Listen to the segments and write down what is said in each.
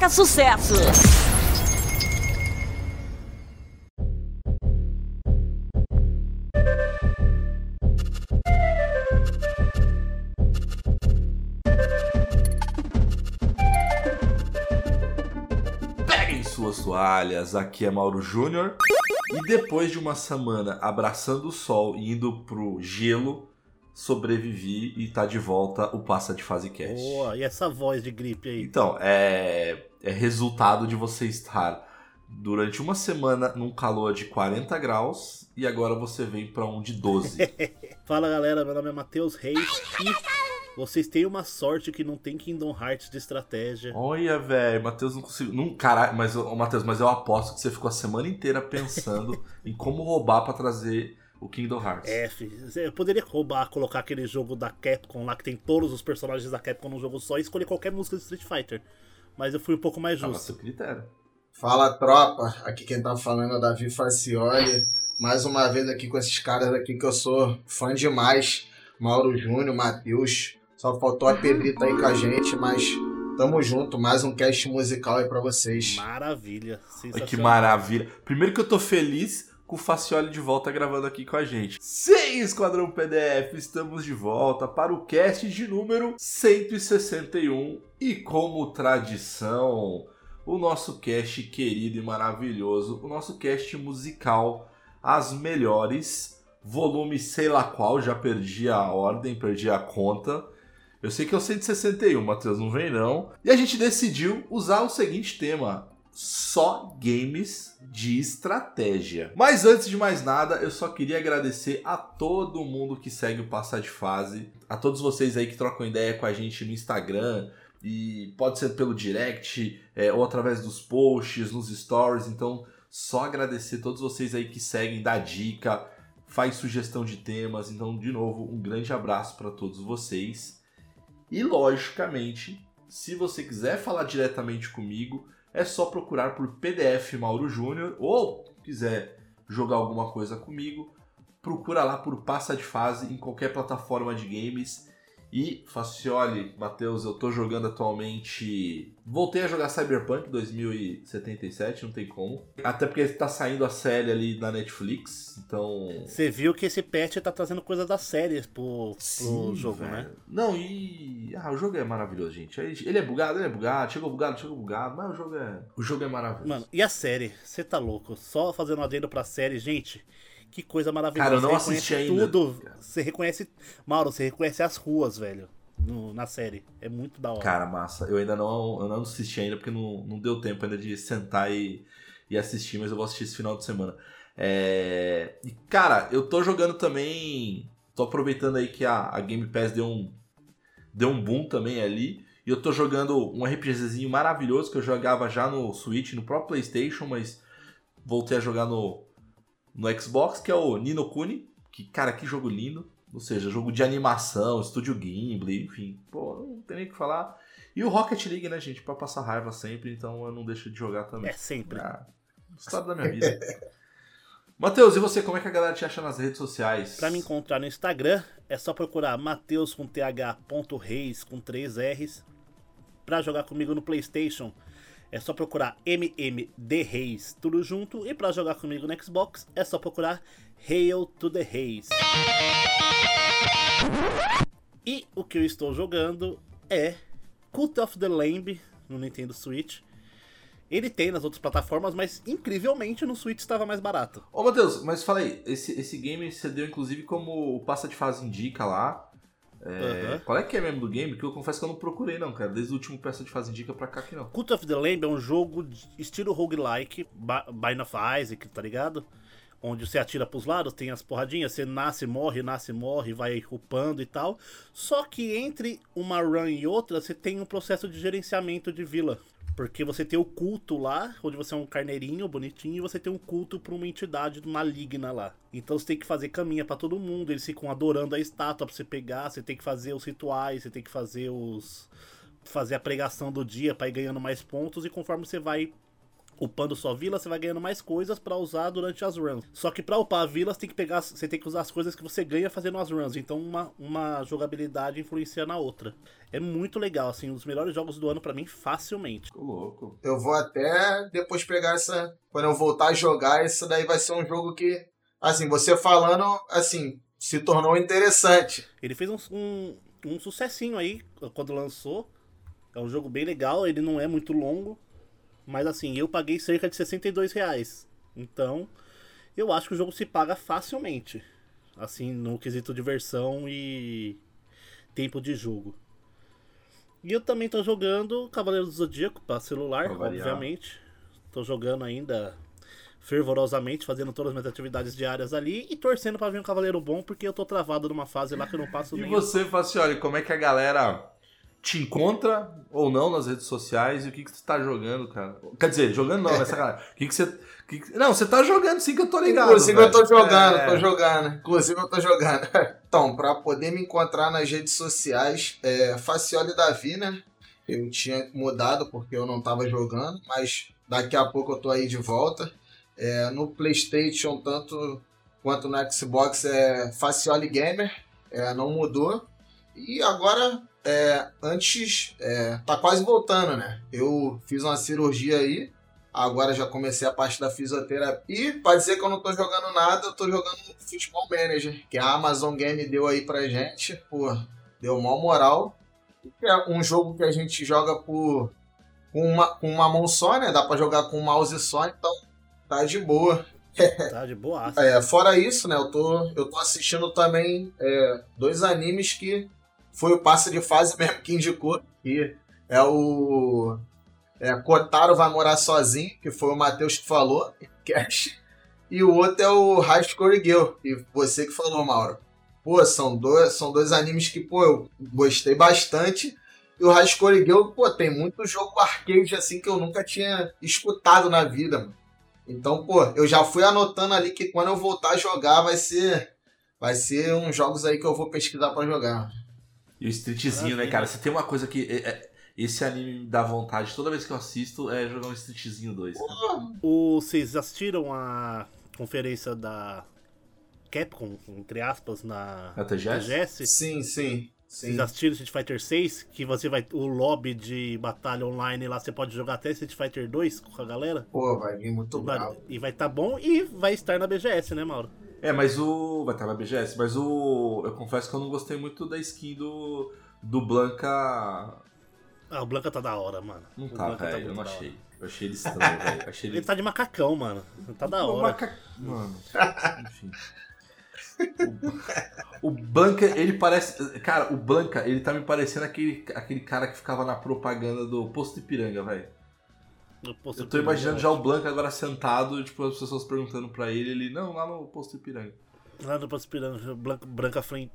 Toca sucesso. Peguem suas toalhas, aqui é Mauro Júnior. E depois de uma semana abraçando o sol e indo pro gelo, sobrevivi e tá de volta o Passa de Fase Cast. Boa, e essa voz de gripe aí? Então, é, é resultado de você estar durante uma semana num calor de 40 graus e agora você vem pra um de 12. Fala galera, meu nome é Matheus Reis e vocês têm uma sorte que não tem Kingdom Hearts de estratégia. Olha, velho, Matheus não conseguiu. Não, caralho, mas, Matheus, mas eu aposto que você ficou a semana inteira pensando em como roubar pra trazer o Kingdom Hearts. É, filho, eu poderia roubar, colocar aquele jogo da Capcom lá que tem todos os personagens da Capcom num jogo só e escolher qualquer música de Street Fighter. Mas eu fui um pouco mais Tava justo. seu critério. Fala tropa, aqui quem tá falando é o Davi Facioli. Mais uma vez aqui com esses caras aqui que eu sou fã demais. Mauro Júnior, Matheus. Só faltou a Pedrita aí com a gente, mas tamo junto. Mais um cast musical aí pra vocês. Maravilha, Ai, sensacional. que maravilha. Primeiro que eu tô feliz com o Facioli de volta gravando aqui com a gente. Sim, Esquadrão PDF, estamos de volta para o cast de número 161. E como tradição, o nosso cast querido e maravilhoso, o nosso cast musical, as melhores, volume sei lá qual, já perdi a ordem, perdi a conta. Eu sei que é o 161, Matheus, não vem não. E a gente decidiu usar o seguinte tema: só games de estratégia. Mas antes de mais nada, eu só queria agradecer a todo mundo que segue o Passar de Fase, a todos vocês aí que trocam ideia com a gente no Instagram. E pode ser pelo direct é, ou através dos posts, nos stories. Então, só agradecer a todos vocês aí que seguem, dá dica, faz sugestão de temas. Então, de novo, um grande abraço para todos vocês. E logicamente, se você quiser falar diretamente comigo, é só procurar por PDF Mauro Júnior ou quiser jogar alguma coisa comigo, procura lá por Passa de Fase em qualquer plataforma de games. E Facioli, Matheus, eu tô jogando atualmente. Voltei a jogar Cyberpunk 2077, não tem como. Até porque tá saindo a série ali na Netflix, então. Você viu que esse patch tá trazendo coisas das séries pro, pro Sim, jogo, velho. né? Não, e. Ah, o jogo é maravilhoso, gente. Ele é bugado, ele é bugado, chegou bugado, chegou bugado, mas o jogo é. O jogo é maravilhoso. Mano, e a série? Você tá louco? Só fazendo um adendo pra série, gente. Que coisa maravilhosa. Cara, eu não Você assisti ainda. tudo. Você reconhece. Mauro, você reconhece as ruas, velho. no- na série. É muito da hora. Cara, massa. Eu ainda não, eu não assisti ainda porque não, não deu tempo ainda de sentar e, e assistir, mas eu vou assistir esse final de semana. É... E, cara, eu tô jogando também. Tô aproveitando aí que a, a Game Pass deu um, deu um boom também ali. E eu tô jogando um RPGzinho maravilhoso que eu jogava já no Switch, no próprio PlayStation, mas voltei a jogar no, no Xbox, que é o Nino Kuni. Que, cara, que jogo lindo. Ou seja, jogo de animação, estúdio Gimli, enfim. Pô, não tem nem o que falar. E o Rocket League, né, gente? Pra passar raiva sempre, então eu não deixo de jogar também. É sempre. Ah, história da minha vida. Matheus, e você? Como é que a galera te acha nas redes sociais? Pra me encontrar no Instagram, é só procurar Mateus com th.reis com 3 R's. Pra jogar comigo no PlayStation, é só procurar MMD Reis, tudo junto. E pra jogar comigo no Xbox, é só procurar Hail to the Reis. E o que eu estou jogando é Cult of the Lamb no Nintendo Switch. Ele tem nas outras plataformas, mas incrivelmente no Switch estava mais barato. Ô, Matheus, mas fala aí, esse, esse game você deu inclusive como o Passa de Fase indica lá. É, Aham. Qual é que é mesmo do game? Que eu confesso que eu não procurei, não, cara. Desde o último peça de fase dica pra cá que não. Cult of the Lamb é um jogo de estilo roguelike, Bind of Isaac, tá ligado? Onde você atira pros lados, tem as porradinhas, você nasce, morre, nasce, morre, vai upando e tal. Só que entre uma run e outra, você tem um processo de gerenciamento de vila. Porque você tem o culto lá, onde você é um carneirinho bonitinho, e você tem um culto pra uma entidade maligna lá. Então você tem que fazer caminha pra todo mundo, eles ficam adorando a estátua pra você pegar, você tem que fazer os rituais, você tem que fazer os fazer a pregação do dia pra ir ganhando mais pontos e conforme você vai upando sua vila, você vai ganhando mais coisas pra usar durante as runs. Só que pra upar a vila, você tem que pegar, você tem que usar as coisas que você ganha fazendo as runs. Então uma, uma jogabilidade influencia na outra. É muito legal, assim, um dos melhores jogos do ano pra mim facilmente. Tô louco. Eu vou até depois pegar essa. Quando eu voltar a jogar, isso daí vai ser um jogo que, assim, você falando, assim, se tornou interessante. Ele fez um, um, um sucessinho aí quando lançou. É um jogo bem legal, ele não é muito longo. Mas assim, eu paguei cerca de 62 reais. Então, eu acho que o jogo se paga facilmente. Assim, no quesito diversão e tempo de jogo. E eu também tô jogando Cavaleiro do Zodíaco para celular, obviamente. Tô jogando ainda fervorosamente, fazendo todas as minhas atividades diárias ali e torcendo pra vir um cavaleiro bom, porque eu tô travado numa fase lá que eu não passo E nem. você, Facioli, como é que a galera te encontra ou não nas redes sociais e o que, que você tá jogando, cara? Quer dizer, jogando não, nessa cara. O que, que você. que que- Não, você tá jogando sim que eu tô ligado. Inclusive eu tô velho. jogando, É. tô jogando. Inclusive eu tô jogando. Então, pra poder me encontrar nas redes sociais, é Facioli Davi, né? Eu tinha mudado porque eu não tava jogando, mas daqui a pouco eu tô aí de volta. É, no Playstation, tanto quanto no Xbox, é Facioli Gamer, é, não mudou. E agora, é, antes, é, tá quase voltando, né? Eu fiz uma cirurgia aí, Agora já comecei a parte da fisioterapia. E pra dizer que eu não tô jogando nada, eu tô jogando Futebol Manager, que a Amazon Game deu aí pra gente. Pô, deu mó moral. É um jogo que a gente joga por com uma, com uma mão só, né? Dá pra jogar com um mouse só, então tá de boa. Tá de boa. É, fora isso, né? Eu tô, eu tô assistindo também é, dois animes que foi o passe de fase mesmo que indicou. Que é o. É, Kotaro vai morar sozinho, que foi o Matheus que falou, Cash. E o outro é o High Score Girl, e você que falou, Mauro. Pô, são dois, são dois animes que, pô, eu gostei bastante. E o High Score Girl, pô, tem muito jogo arcade assim que eu nunca tinha escutado na vida, mano. Então, pô, eu já fui anotando ali que quando eu voltar a jogar vai ser vai ser uns jogos aí que eu vou pesquisar pra jogar. E o Streetzinho, né, cara? Você tem uma coisa que. é- é- esse anime me dá vontade toda vez que eu assisto é jogar um Streetzinho 2. cara. O, vocês assistiram a conferência da Capcom, entre aspas, na Na TGS? TGS? Sim, sim, sim. Vocês assistiram Street Fighter 6? Que você vai. O lobby de batalha online lá, você pode jogar até Street Fighter 2 com a galera. Pô, vai vir muito E vai, bravo. e vai tá bom e vai estar na BGS, né, Mauro? É, mas o. Vai estar na BGS, mas o. Eu confesso que eu não gostei muito da skin do. Do Blanca. Ah, o Blanca tá da hora, mano. Não O tá, Blanca velho. eu muito não achei. Eu achei ele estranho, velho. Achei ele. Ele tá de macacão, mano. Tá da hora. maca- Mano, enfim. O, o Blanca, ele parece. Cara, o Blanca, ele tá me parecendo aquele, aquele cara que ficava na propaganda do Posto Ipiranga, velho. Eu tô imaginando já o Blanca agora sentado, tipo, as pessoas perguntando pra ele, ele, não, lá no Posto Ipiranga. Lá no Passo Piranga, Blanca, Branca Frente.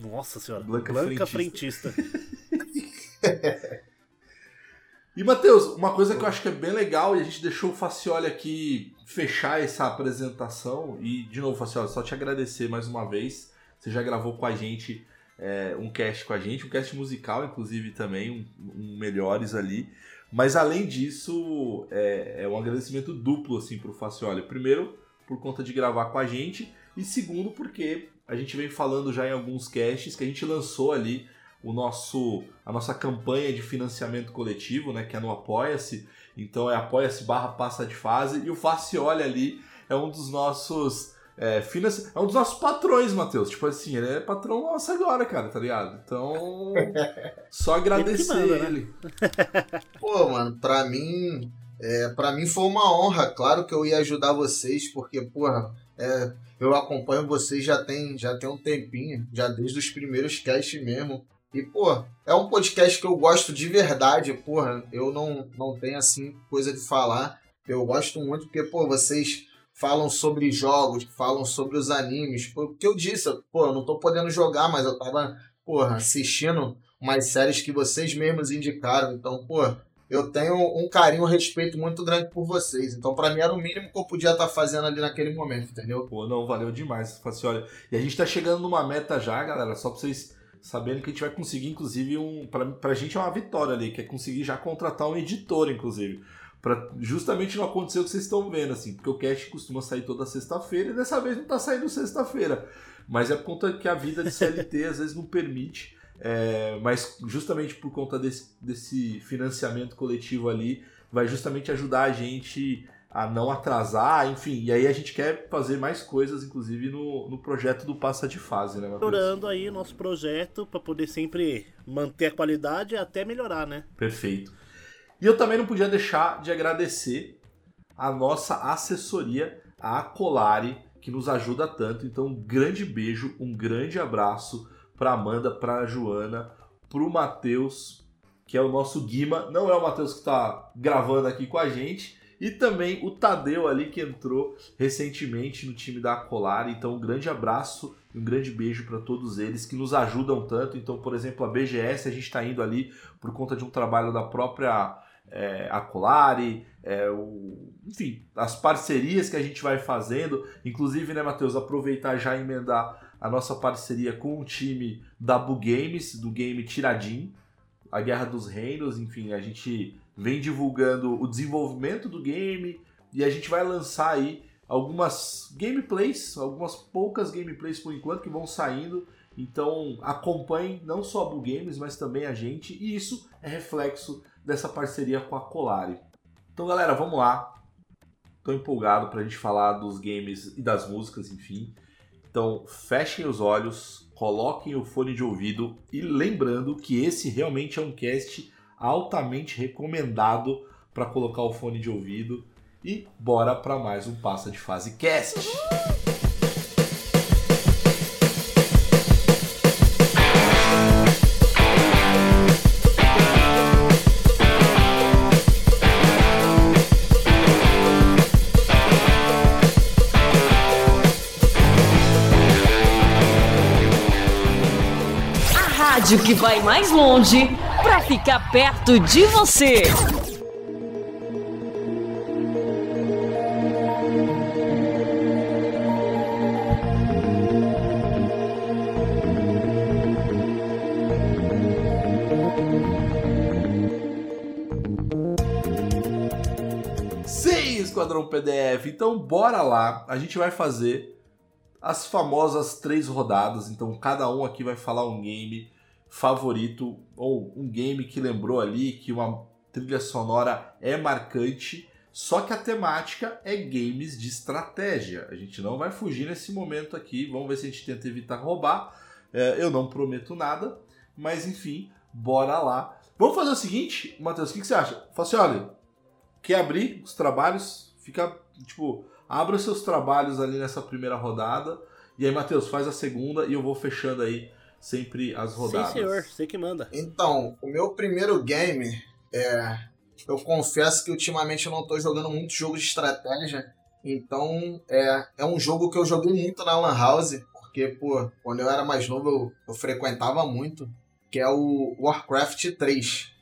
Nossa senhora. Blanca frentista. E, Matheus, uma coisa que eu acho que é bem legal, e a gente deixou o Facioli aqui fechar essa apresentação, e, de novo, Facioli, só te agradecer mais uma vez. Você já gravou com a gente é, um cast com a gente, um cast musical, inclusive, também, um, um Melhores ali. Mas, além disso, é, é um agradecimento duplo, assim, pro Facioli. Primeiro, por conta de gravar com a gente, e segundo, porque a gente vem falando já em alguns casts que a gente lançou ali o nosso a nossa campanha de financiamento coletivo, né, que é no Apoia-se. Então é apoia-se barra passa de fase e o Facioli ali é um dos nossos é, financi... é um dos nossos patrões, Matheus. Tipo assim, ele é patrão nosso agora, cara, tá ligado? Então só agradecer Ele manda, né? ele. Pô, mano, pra mim, é, pra mim foi uma honra. Claro que eu ia ajudar vocês, porque, porra, É, eu acompanho vocês já tem, já tem um tempinho, já desde os primeiros casts mesmo. E, pô, é um podcast que eu gosto de verdade, porra. Eu não, não tenho, assim, coisa de falar. Eu gosto muito porque, pô, vocês falam sobre jogos, falam sobre os animes. Porque eu disse, pô, eu não tô podendo jogar, mas eu tava, porra, assistindo umas séries que vocês mesmos indicaram. Então, pô, eu tenho um carinho, um respeito muito grande por vocês. Então, para mim, era o mínimo que eu podia estar tá fazendo ali naquele momento, entendeu? Pô, não, valeu demais, olha E a gente tá chegando numa meta já, galera, só pra vocês saberem que a gente vai conseguir, inclusive, um. Pra, pra gente é uma vitória ali, que é conseguir já contratar um editor, inclusive. Pra justamente não acontecer o que vocês estão vendo, assim, porque o cast costuma sair toda sexta-feira e dessa vez não tá saindo sexta-feira. Mas é por conta que a vida de CLT às vezes não permite. É, mas justamente por conta desse, desse financiamento coletivo ali, vai justamente ajudar a gente a não atrasar, enfim. E aí a gente quer fazer mais coisas, inclusive no, no projeto do Passa de Fase, né, Melhorando aí nosso projeto para poder sempre manter a qualidade e até melhorar, né? Perfeito. E eu também não podia deixar de agradecer a nossa assessoria, a Acolari, que nos ajuda tanto. Então, um grande beijo, um grande abraço para Amanda, para Joana, para o Matheus, que é o nosso Guima. Não é o Matheus que está gravando aqui com a gente. E também o Tadeu ali que entrou recentemente no time da Acolari. Então, um grande abraço um grande beijo para todos eles que nos ajudam tanto. Então, por exemplo, a BGS, a gente está indo ali por conta de um trabalho da própria é, Acolari, é, o, enfim, as parcerias que a gente vai fazendo. Inclusive, né, Matheus, aproveitar já e emendar a nossa parceria com o time da Bu Games, do game Tiradim, a Guerra dos Reinos, enfim, a gente vem divulgando o desenvolvimento do game e a gente vai lançar aí algumas gameplays, algumas poucas gameplays por enquanto que vão saindo. Então acompanhe não só a Bu Games, mas também a gente, e isso é reflexo dessa parceria com a Colari. Então galera, vamos lá. Tô empolgado pra gente falar dos games e das músicas, enfim. Então fechem os olhos, coloquem o fone de ouvido e lembrando que esse realmente é um cast altamente recomendado para colocar o fone de ouvido. E bora para mais um Passa de Fase Cast! Rádio que vai mais longe para ficar perto de você. Sim, Esquadrão PDF. Então bora lá. A gente vai fazer as famosas três rodadas. Então cada um aqui vai falar um game favorito ou um game que lembrou ali que uma trilha sonora é marcante, só que a temática é games de estratégia. A gente não vai fugir nesse momento aqui, vamos ver se a gente tenta evitar roubar. É, eu não prometo nada, mas enfim, bora lá. Vamos fazer o seguinte, Matheus, o que, que você acha? Fala assim, olha, quer abrir os trabalhos? Fica, tipo, abra os seus trabalhos ali nessa primeira rodada. E aí, Matheus, faz a segunda e eu vou fechando aí sempre as rodadas. Sim, senhor, você que manda. Então, o meu primeiro game é. Eu confesso que ultimamente eu não estou jogando muito jogo de estratégia. Então, é, é um jogo que eu joguei muito na Lan House. Porque, pô, quando eu era mais novo eu, eu frequentava muito. Que é o Warcraft 3.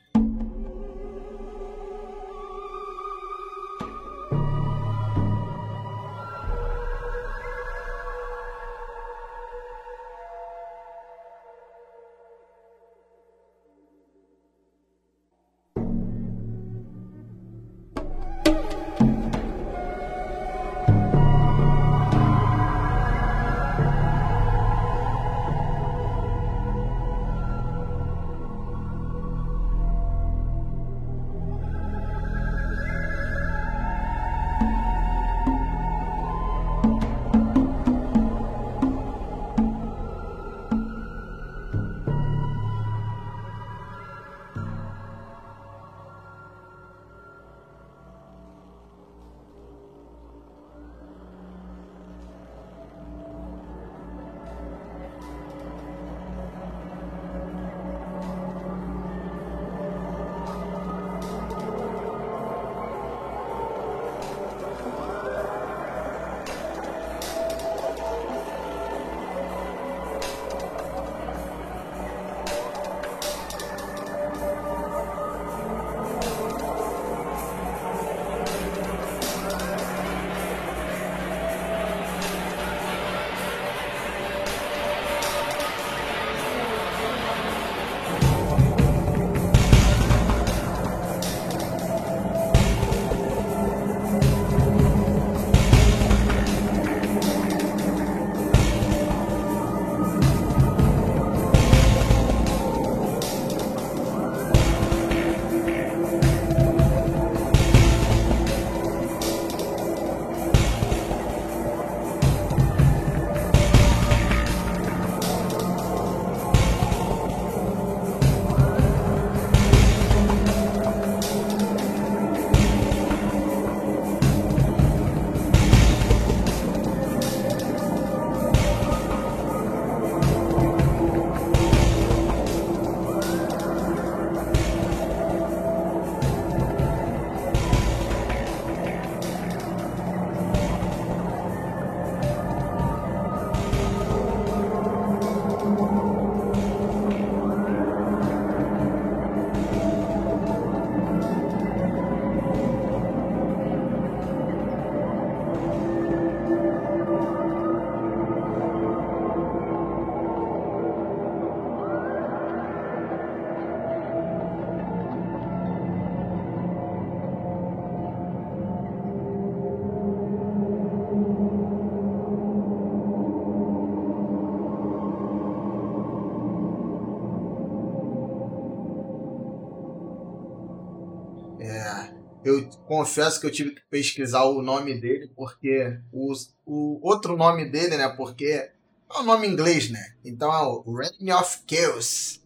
Eu confesso que eu tive que pesquisar o nome dele, porque o, o outro nome dele, né? Porque é um nome inglês, né? Então é o Reign of Chaos.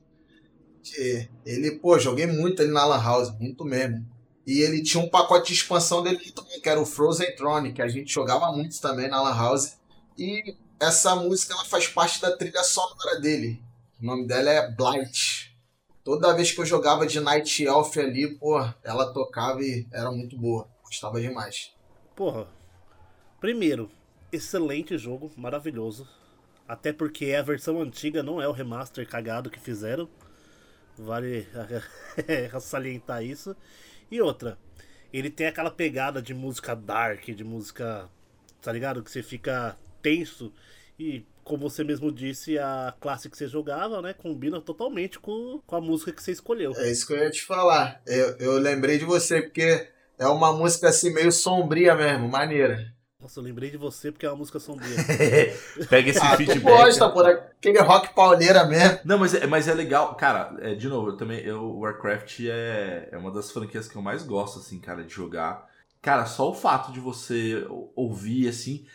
Ele, pô, joguei muito ele na Lan House, muito mesmo. E ele tinha um pacote de expansão dele também, que era o Frozen Throne, que a gente jogava muito também na Lan House. E essa música ela faz parte da trilha sonora dele. O nome dela é Blight. Toda vez que eu jogava de Night Elf ali, pô, ela tocava e era muito boa. Gostava demais. Porra. Primeiro, excelente jogo, maravilhoso. Até porque é a versão antiga, não é o remaster cagado que fizeram. Vale salientar isso. E outra, ele tem aquela pegada de música dark, de música. Tá ligado? Que você fica tenso. E como você mesmo disse, a classe que você jogava, né? Combina totalmente com, com a música que você escolheu. É isso que eu ia te falar. Eu, eu lembrei de você, porque é uma música assim meio sombria mesmo, maneira. Nossa, eu lembrei de você porque é uma música sombria. Pega esse Ah, tu feedback. gosta, pô, daquele rock pauleira mesmo. Não, mas é, mas é legal. Cara, é, de novo, eu também. Eu, o Warcraft é, é uma das franquias que eu mais gosto, assim, cara, de jogar. Cara, só o fato de você ou- ouvir, assim.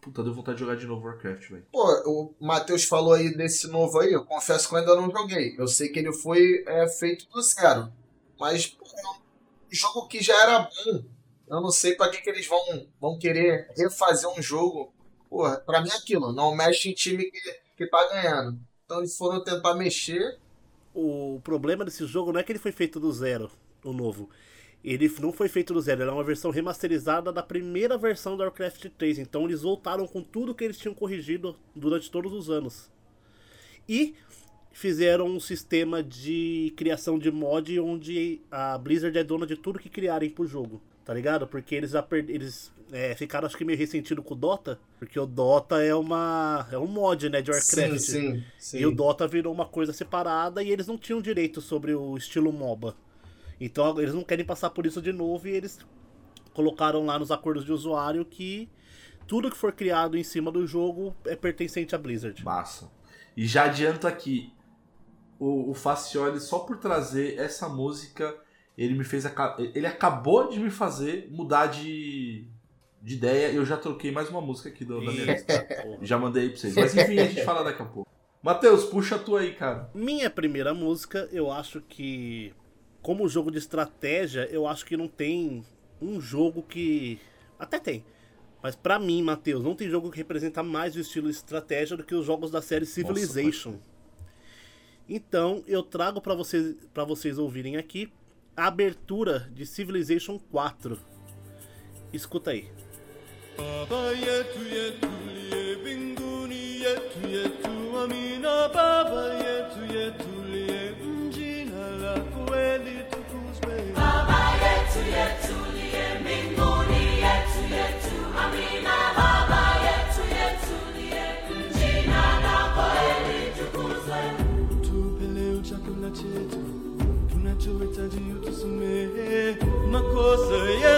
Puta, deu vontade de jogar de novo Warcraft, velho. Pô, o Matheus falou aí desse novo aí, eu confesso que eu ainda não joguei. Eu sei que ele foi é, feito do zero. Mas, pô, é um jogo que já era bom. Eu não sei pra que, que eles vão, vão querer refazer um jogo. Porra, pra mim é aquilo, não mexe em time que, que tá ganhando. Então eles foram tentar mexer. o problema desse jogo não é que ele foi feito do zero, o novo. Ele não foi feito do zero, ele é uma versão remasterizada da primeira versão do Warcraft 3. Então eles voltaram com tudo que eles tinham corrigido durante todos os anos. E fizeram um sistema de criação de mod onde a Blizzard é dona de tudo que criarem pro jogo. Tá ligado? Porque eles, eles é, ficaram acho que meio ressentidos com o Dota. Porque o Dota é uma. é um mod, né, de Warcraft. Sim, sim, sim. E o Dota virou uma coisa separada e eles não tinham direito sobre o estilo MOBA. Então eles não querem passar por isso de novo e eles colocaram lá nos acordos de usuário que tudo que for criado em cima do jogo é pertencente à Blizzard. Massa. E já adianto aqui, o, o Facioli, só por trazer essa música, ele me fez. Ele acabou de me fazer mudar de, de ideia. Eu já troquei mais uma música aqui do, da minha lista. Já mandei aí pra vocês. Mas enfim, a gente fala daqui a pouco. Matheus, puxa a tua aí, cara. Minha primeira música, eu acho que como jogo de estratégia, eu acho que não tem um jogo que até tem. Mas pra mim, Matheus, não tem jogo que representa mais o estilo estratégia do que os jogos da série Civilization. então, eu trago pra vocês para vocês ouvirem aqui a abertura de Civilization 4. Escuta aí. Baba yetu yetu liye mbinguni yetu yetu amina Baba yetu yetu makosa yetu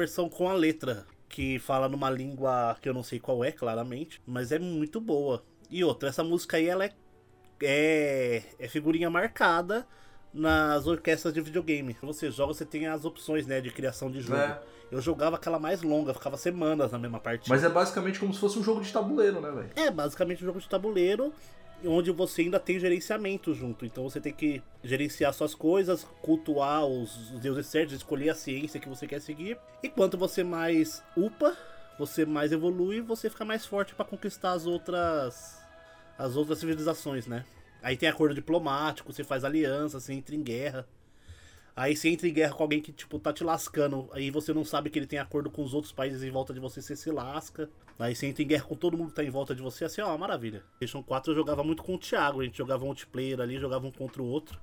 versão com a letra, que fala numa língua que eu não sei qual é, claramente, mas é muito boa. E outra, essa música aí ela é, é, é figurinha marcada nas orquestras de videogame. Quando você joga, você tem as opções né, de criação de jogo. É. Eu jogava aquela mais longa, ficava semanas na mesma partida. Mas é basicamente como se fosse um jogo de tabuleiro, né, velho? É basicamente um jogo de tabuleiro onde você ainda tem gerenciamento junto. Então você tem que gerenciar suas coisas, cultuar os, os deuses certos, escolher a ciência que você quer seguir. E quanto você mais upa, você mais evolui, você fica mais forte para conquistar as outras as outras civilizações, né? Aí tem acordo diplomático, você faz aliança, você entra em guerra. Aí você entra em guerra com alguém que, tipo, tá te lascando. Aí você não sabe que ele tem acordo com os outros países em volta de você, você se lasca. Aí você entra em guerra com todo mundo que tá em volta de você, assim, ó, maravilha. PlayStation 4 eu jogava muito com o Thiago, a gente jogava multiplayer ali, jogava um contra o outro.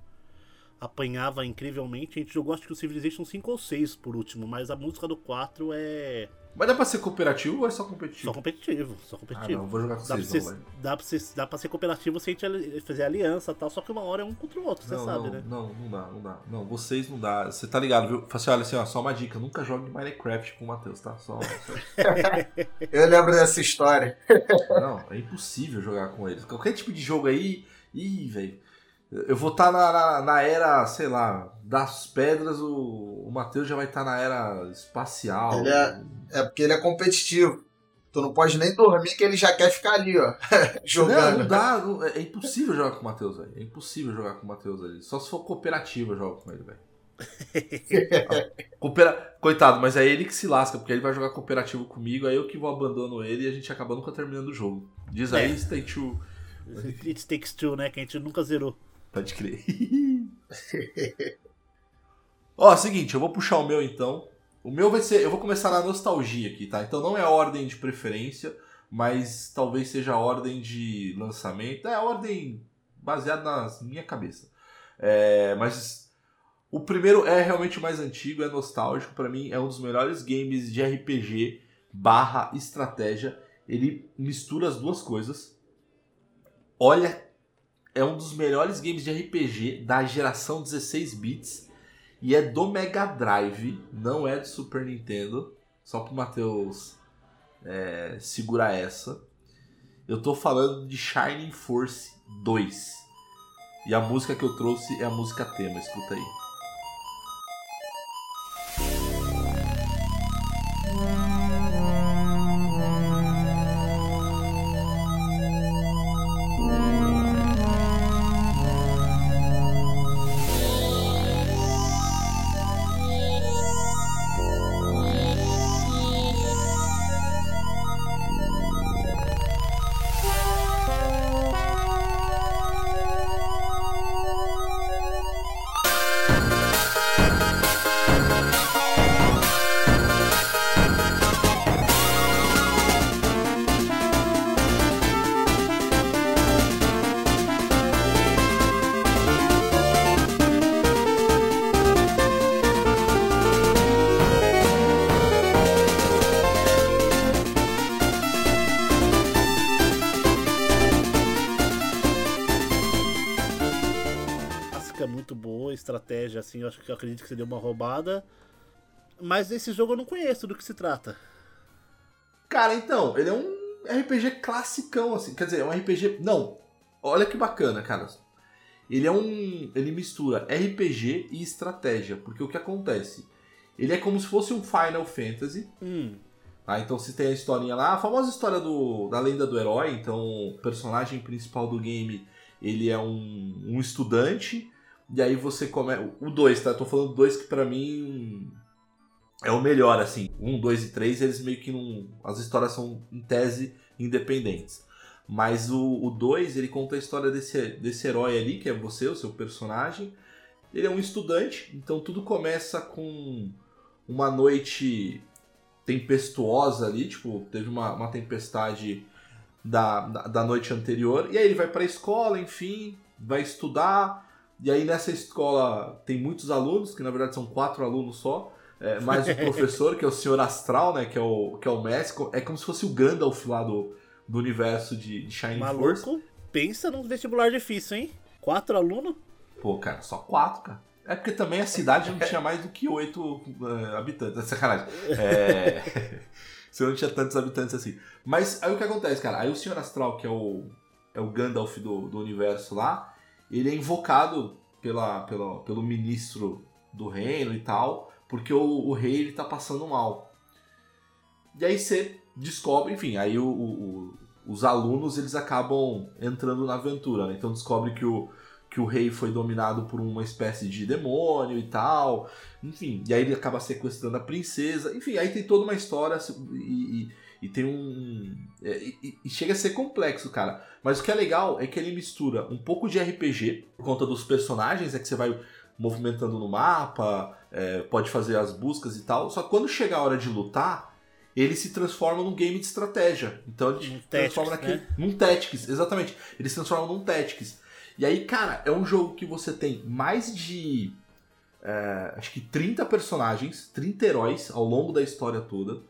Apanhava incrivelmente. A gente jogou acho que o Civilization 5 ou 6 por último, mas a música do 4 é Mas dá pra ser cooperativo ou é só competitivo? só competitivo, só Ah, competitivo. não, vou jogar com Dá pra, vocês ser, não, velho. dá, pra ser, dá pra ser cooperativo se a gente fazer aliança e tal, só que uma hora é um contra o outro, você Não, sabe, não, né? não, não dá, não dá. Não, vocês não dá. Você tá ligado, viu? Fala assim, olha assim, ó, só uma dica, nunca jogue Minecraft com o Matheus, tá? Só, só- Eu lembro dessa história. Não, é impossível jogar com eles. Qualquer tipo de jogo aí, ih, velho. Eu vou estar na, na, na era, sei lá, das pedras, o, o Matheus já vai estar na era espacial. Ele é- É porque ele é competitivo. Tu não pode nem dormir que ele já quer ficar ali, ó. Não, jogando. não dá, não- é, é impossível jogar com o Matheus, velho. É impossível jogar com o Matheus ali. Só se for cooperativo eu jogo com ele, velho. Coopera... Coitado, mas é ele que se lasca, porque ele vai jogar cooperativo comigo, aí eu que vou abandono ele e a gente acaba nunca terminando o jogo. Diz aí, É. Stay True. It Takes Two, né? Que a gente nunca zerou. Pode crer. Ó, seguinte, eu vou puxar o meu então. O meu vai ser. Eu vou começar na nostalgia aqui, tá? Então não é a ordem de preferência, mas talvez seja a ordem de lançamento. É a ordem baseada na minha cabeça. É, mas o primeiro é realmente mais antigo, é nostálgico. Pra mim, é um dos melhores games de RPG barra estratégia. Ele mistura as duas coisas. Olha, é um dos melhores games de RPG da geração 16 bits e é do Mega Drive, não é do Super Nintendo. Só pro Matheus é, segurar essa. Eu tô falando de Shining Force 2. E a música que eu trouxe é a música tema, escuta aí. Estratégia, assim, eu acho que eu acredito que você deu uma roubada. Mas esse jogo eu não conheço do que se trata. Cara, então, ele é um RPG classicão, assim. Quer dizer, é um RPG. Não, olha que bacana, cara. Ele é um. Ele mistura RPG e estratégia. Porque o que acontece? Ele é como se fosse um Final Fantasy. Hum, Tá? Então você tem a historinha lá, a famosa história do, da lenda do herói. Então, o personagem principal do game, ele é um, um estudante. E aí você começa. O 2, tá? Eu tô falando do 2 que pra mim é o melhor, assim. Um, dois e três, eles meio que não. As histórias são, em tese, independentes. Mas o 2, ele conta a história desse, desse herói ali, que é você, o seu personagem. Ele é um estudante, então tudo começa com uma noite tempestuosa ali, tipo, teve uma, uma tempestade da, da, da noite anterior, e aí ele vai pra escola, enfim, vai estudar, e aí nessa escola tem muitos alunos, que na verdade são quatro alunos só, é, mais o professor, que é o Senhor Astral, né, que é o, que é o mestre, é como se fosse o Gandalf lá do, do universo de, de Shining Force. maluco, pensa num vestibular difícil, hein? Quatro alunos? Pô, cara, só quatro, cara. É porque também a cidade não tinha mais do que oito eh, habitantes. É sacanagem. É... Você não tinha tantos habitantes assim. Mas aí o que acontece, cara? Aí o Senhor Astral, que é o, é o Gandalf do, do universo lá, ele é invocado pela, pela, pelo ministro do reino e tal, porque o, o rei ele tá passando mal. E aí você descobre, enfim, aí o, o- os alunos eles acabam entrando na aventura, né? Então descobre que o, que o rei foi dominado por uma espécie de demônio e tal. Enfim, e aí ele acaba sequestrando a princesa. Enfim, aí tem toda uma história e, e- e tem um. é, E, e chega a ser complexo, cara. Mas o que é legal é que ele mistura um pouco de RPG, por conta dos personagens, é que você vai movimentando no mapa, é, pode fazer as buscas e tal. Só que quando chega a hora de lutar, ele se transforma num game de estratégia. Então ele Um se transforma Tactics, naquele. Num Tactics, exatamente. Ele se transforma num Tactics. E aí, cara, é um jogo que você tem mais de. é, acho que 30 personagens, 30 heróis ao longo da história toda.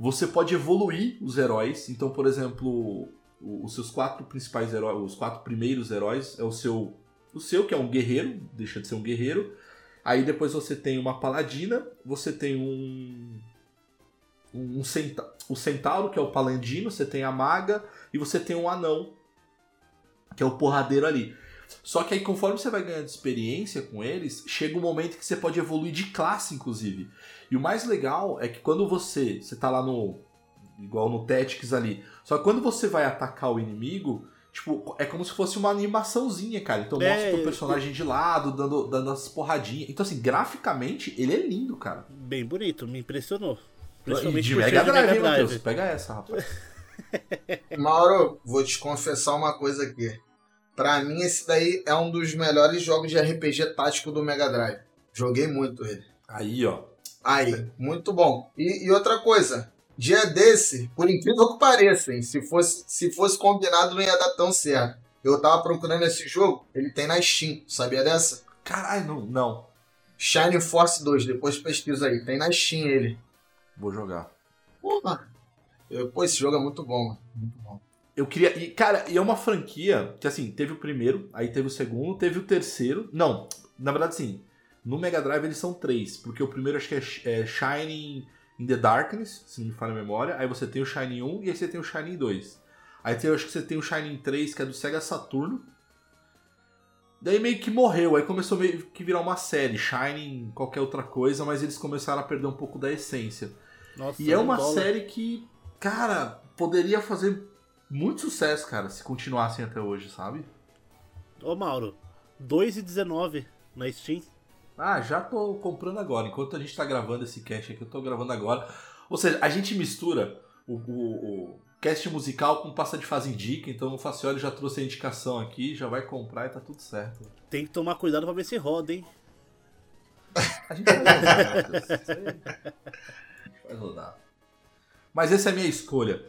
Você pode evoluir os heróis. Então, por exemplo, os seus quatro principais heróis, os quatro primeiros heróis é o seu, o seu que é um guerreiro, deixa de ser um guerreiro. Aí depois você tem uma paladina, você tem um um centa o centauro que é o palandino, você tem a maga e você tem um anão que é o porradeiro ali. Só que aí conforme você vai ganhando experiência com eles, chega um momento que você pode evoluir de classe inclusive. E o mais legal é que quando você, você tá lá no igual no Tactics ali, só que quando você vai atacar o inimigo, tipo, é como se fosse uma animaçãozinha, cara. Então É, mostra o eu- personagem de lado, dando, dando as porradinhas. Então assim, graficamente, ele é lindo, cara. Bem bonito, me impressionou. Principalmente de Mega Drive, Mega hein, Drive. Matheus? Pega essa, rapaz. Mauro, vou te confessar uma coisa aqui. Pra mim, esse daí é um dos melhores jogos de RPG tático do Mega Drive. Joguei muito ele. Aí, ó. Aí, muito bom. E, e outra coisa, dia desse, por incrível que pareça, hein, se fosse, se fosse combinado não ia dar tão certo. Eu tava procurando esse jogo, ele tem na Steam, sabia dessa? Caralho, não, não. Shining Force 2, depois pesquisa aí, tem na Steam ele. Vou jogar. Porra. Eu, pô, esse jogo é muito bom, mano. Muito bom. Eu queria. E, cara, e é uma franquia que, assim, teve o primeiro, aí teve o segundo, teve o terceiro. Não, na verdade, sim. No Mega Drive eles são três, porque o primeiro acho que é, é Shining in the Darkness, se não me falha a memória. Aí você tem o Shining 1 e aí você tem o Shining 2. Aí tem, eu acho que você tem o Shining 3, que é do Sega Saturno. Daí meio que morreu, aí começou meio que virar uma série, Shining, qualquer outra coisa, mas eles começaram a perder um pouco da essência. Nossa, E é uma bola. série que, cara, poderia fazer muito sucesso, cara, se continuassem até hoje, sabe? Ô Mauro, 2,19 na Steam. Ah, já tô comprando agora. Enquanto a gente tá gravando esse cast aqui, eu tô gravando agora. Ou seja, a gente mistura o, o- o cast musical com passa de fase indica, então o Facioli já trouxe a indicação aqui, já vai comprar e tá tudo certo. Tem que tomar cuidado pra ver se roda, hein? A gente vai rodar, vai rodar. Mas essa é a minha escolha.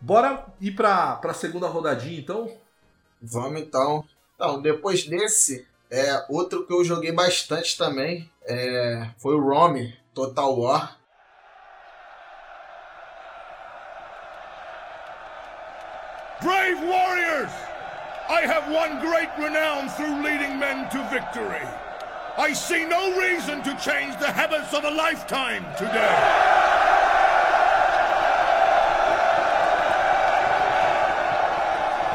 Bora ir pra, pra segunda rodadinha, então? Vamos então. Então, depois desse, é, outro que eu joguei bastante também é, foi o Rome Total War. Brave warriors! I have won great renown through leading men to victory. I see no reason to change the habits of a lifetime today.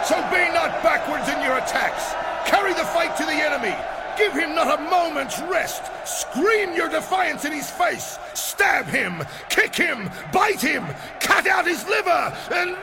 So be not backwards in your attacks. Carry the fight to the enemy. Give him not a moment's rest. Scream your defiance in his face. Stab him. Kick him. Bite him. Cut out his liver. And.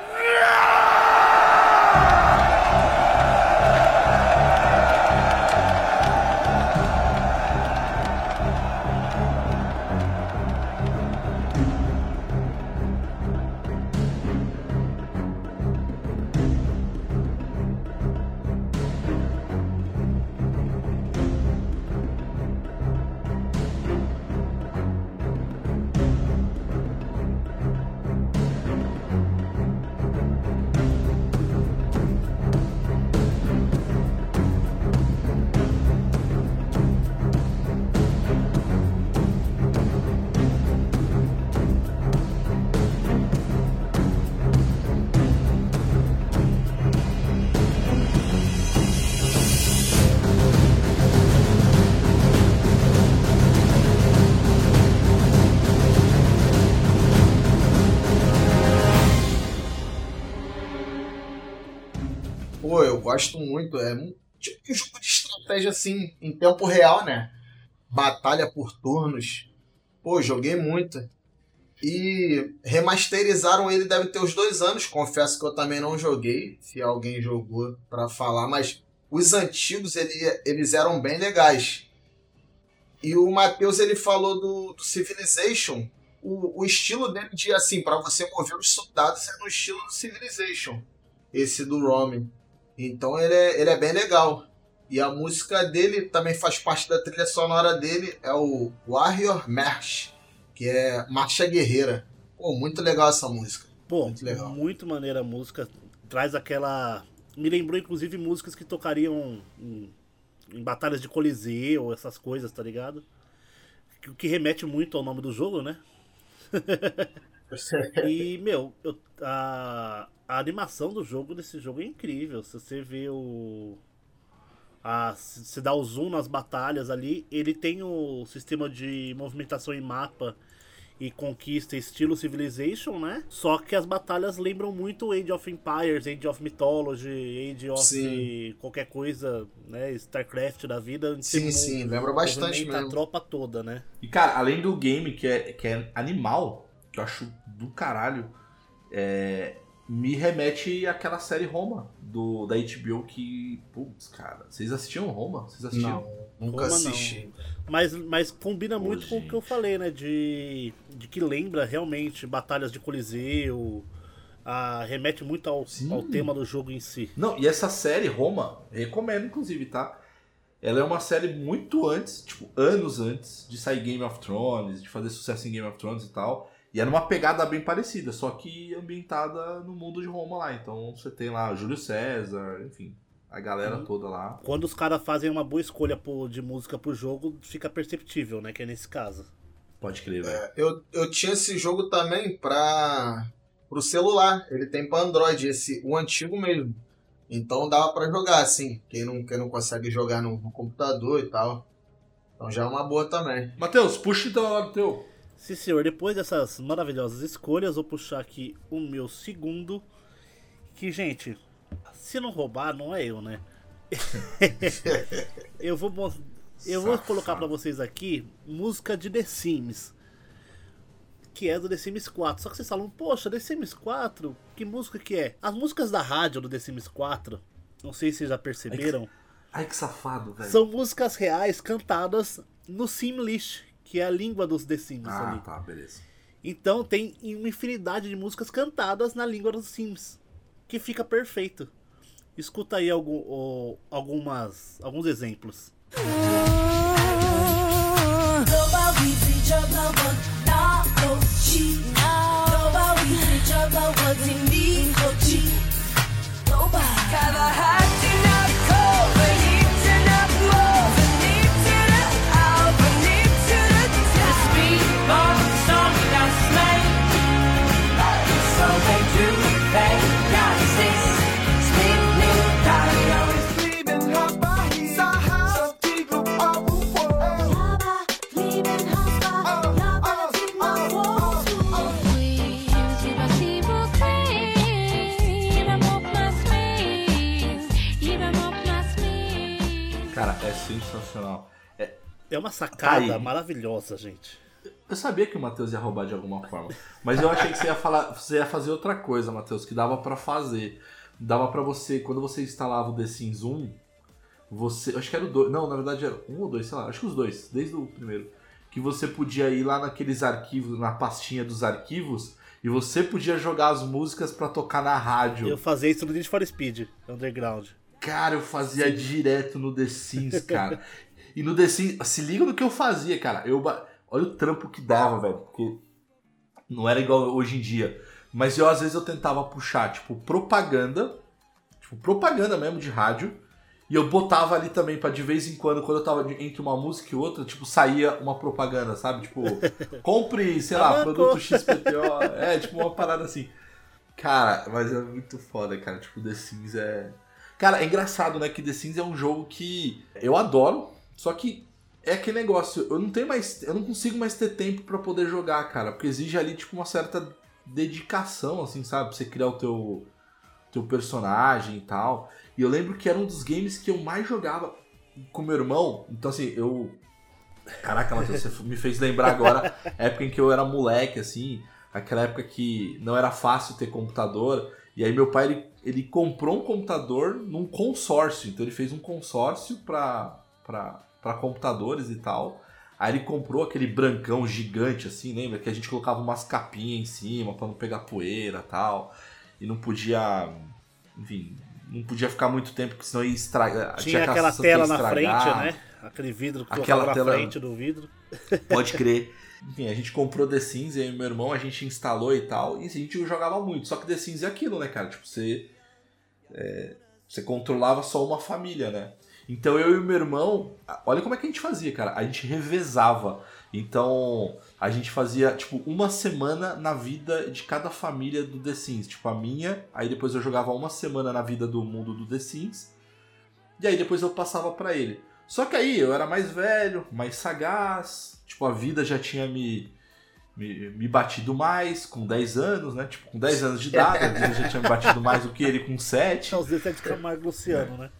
Gosto muito. É um tipo de jogo de estratégia assim, em tempo real, né? Batalha por turnos. Pô, joguei muito. E remasterizaram ele, deve ter uns dois anos. Confesso que eu também não joguei. Se alguém jogou pra falar, mas os antigos ele- eles eram bem legais. E o Matheus ele falou do, do Civilization. O, o estilo dele de assim, pra você mover os soldados é no estilo do Civilization. Esse do Rome. Então ele é, ele é bem legal. E a música dele também faz parte da trilha sonora dele, é o Warrior March, que é Marcha Guerreira. Pô, muito legal essa música. Pô, Muito legal. muito maneira a música. Traz aquela. Me lembrou, inclusive, músicas que tocariam em, em batalhas de coliseu, essas coisas, tá ligado? O que remete muito ao nome do jogo, né? E, meu, eu- a, a animação do jogo desse jogo é incrível. Se você vê o. A, se você dá o zoom nas batalhas ali, ele tem o sistema de movimentação em mapa e conquista estilo Civilization, né? Só que as batalhas lembram muito Age of Empires, Age of Mythology, Age of Sim. qualquer coisa, né? StarCraft da vida. Sim, sim, lembra bastante mesmo. a tropa toda, né? E, cara, além do game, que é, que é animal, que eu acho do caralho, é, me remete àquela série Roma, do, da HBO, que, putz, cara, vocês assistiam Roma? Vocês assistiam? Não, nunca Roma não. assisti. Mas, mas combina muito com o gente. que eu falei, né? De, de que lembra realmente batalhas de Coliseu, ah, remete muito ao, Sim. ao tema do jogo em si. Não, e essa série, Roma, recomendo inclusive, tá? Ela é uma série muito antes, tipo, anos antes de sair Game of Thrones, de fazer sucesso em Game of Thrones e tal. E era uma pegada bem parecida, só que ambientada no mundo de Roma lá. Então você tem lá Júlio César, enfim, a galera Uhum. toda lá. Quando os caras fazem uma boa escolha pro- de música pro jogo, fica perceptível, né? Que é nesse caso. Pode crer, velho. Eu, eu tinha esse jogo também pra pro celular. Ele tem pra Android, esse, o antigo mesmo. Então dava pra jogar, assim. Quem não, quem não consegue jogar no, no computador e tal. Então já é uma boa também. Matheus, puxa então lá do teu. Sim, senhor, depois dessas maravilhosas escolhas, vou puxar aqui o meu segundo. Que, gente, se não roubar, não é eu, né? eu vou, eu vou colocar pra vocês aqui música de The Sims. Que é do The Sims 4. Só que vocês falam, poxa, The Sims 4? Que música que é? As músicas da rádio do The Sims 4, não sei se vocês já perceberam, Ai, que safado, velho. são músicas reais cantadas no Simlish, que é a língua dos The Sims Ah, ali. tá, beleza. Então tem uma infinidade de músicas cantadas na língua dos Sims, que fica perfeito. Escuta aí algum, o- algumas, alguns exemplos. Cara, É uma sacada Aí. maravilhosa, gente. Eu sabia que o Matheus ia roubar de alguma forma. Mas eu achei que você ia, falar, você ia fazer outra coisa, Matheus, que dava pra fazer. Dava pra você, quando você instalava o The Sims 1, você. Acho que era o 2. Não, na verdade era um ou dois, sei lá. Acho que os dois, desde o primeiro. Que você podia ir lá naqueles arquivos, na pastinha dos arquivos, e você podia jogar as músicas pra tocar na rádio. Eu fazia isso no Need for Speed Underground. Cara, eu fazia direto no The Sims, cara. E no The Sims, se liga no que eu fazia, cara. Eu Olha o trampo que dava, velho. Porque não era igual hoje em dia. Mas eu, às vezes, eu tentava puxar, tipo, propaganda. Tipo, propaganda mesmo de rádio. E eu botava ali também pra de vez em quando, quando eu tava entre uma música e outra, tipo, saía uma propaganda, sabe? Tipo, compre, sei lá, produto XPTO. É, tipo, uma parada assim. Cara, mas é muito foda, cara. Tipo, The Sims é. Cara, é engraçado, né? Que The Sims é um jogo que eu adoro, só que é aquele negócio, eu não tenho mais. Eu não consigo mais ter tempo pra poder jogar, cara. Porque exige ali, tipo, uma certa dedicação, assim, sabe? Pra você criar o teu, teu personagem e tal. E eu lembro que era um dos games que eu mais jogava com meu irmão. Então, assim, eu. Caraca, Matheus, você me fez lembrar agora a época em que eu era moleque, assim. Aquela época que não era fácil ter computador. E aí meu pai, ele, ele comprou um computador num consórcio. Então ele fez um consórcio pra, pra, pra computadores e tal. Aí ele comprou aquele brancão gigante, assim, lembra? Que a gente colocava umas capinhas em cima pra não pegar poeira e tal. E não podia, enfim, não podia ficar muito tempo, porque senão ia estragar. Tinha aquela aquela tela na frente, né? Aquele vidro que Aquela na tela- frente do vidro. Pode crer. Enfim, a gente comprou The Sims e meu irmão, a gente instalou e tal, e a gente jogava muito. Só que The Sims é aquilo, né, cara? Tipo, você. é, você controlava só uma família, né? Então eu e meu irmão, olha como é que a gente fazia, cara. A gente revezava. Então a gente fazia, tipo, uma semana na vida de cada família do The Sims. Tipo, a minha, aí depois eu jogava uma semana na vida do mundo do The Sims. E aí depois eu passava pra ele. Só que aí eu era mais velho, mais sagaz, tipo, a vida já tinha me, me, me batido mais, com 10 anos, né? Tipo, com 10 anos de idade, a vida já tinha me batido mais do que ele com 7. São os Zé de Camargo e Luciano, né?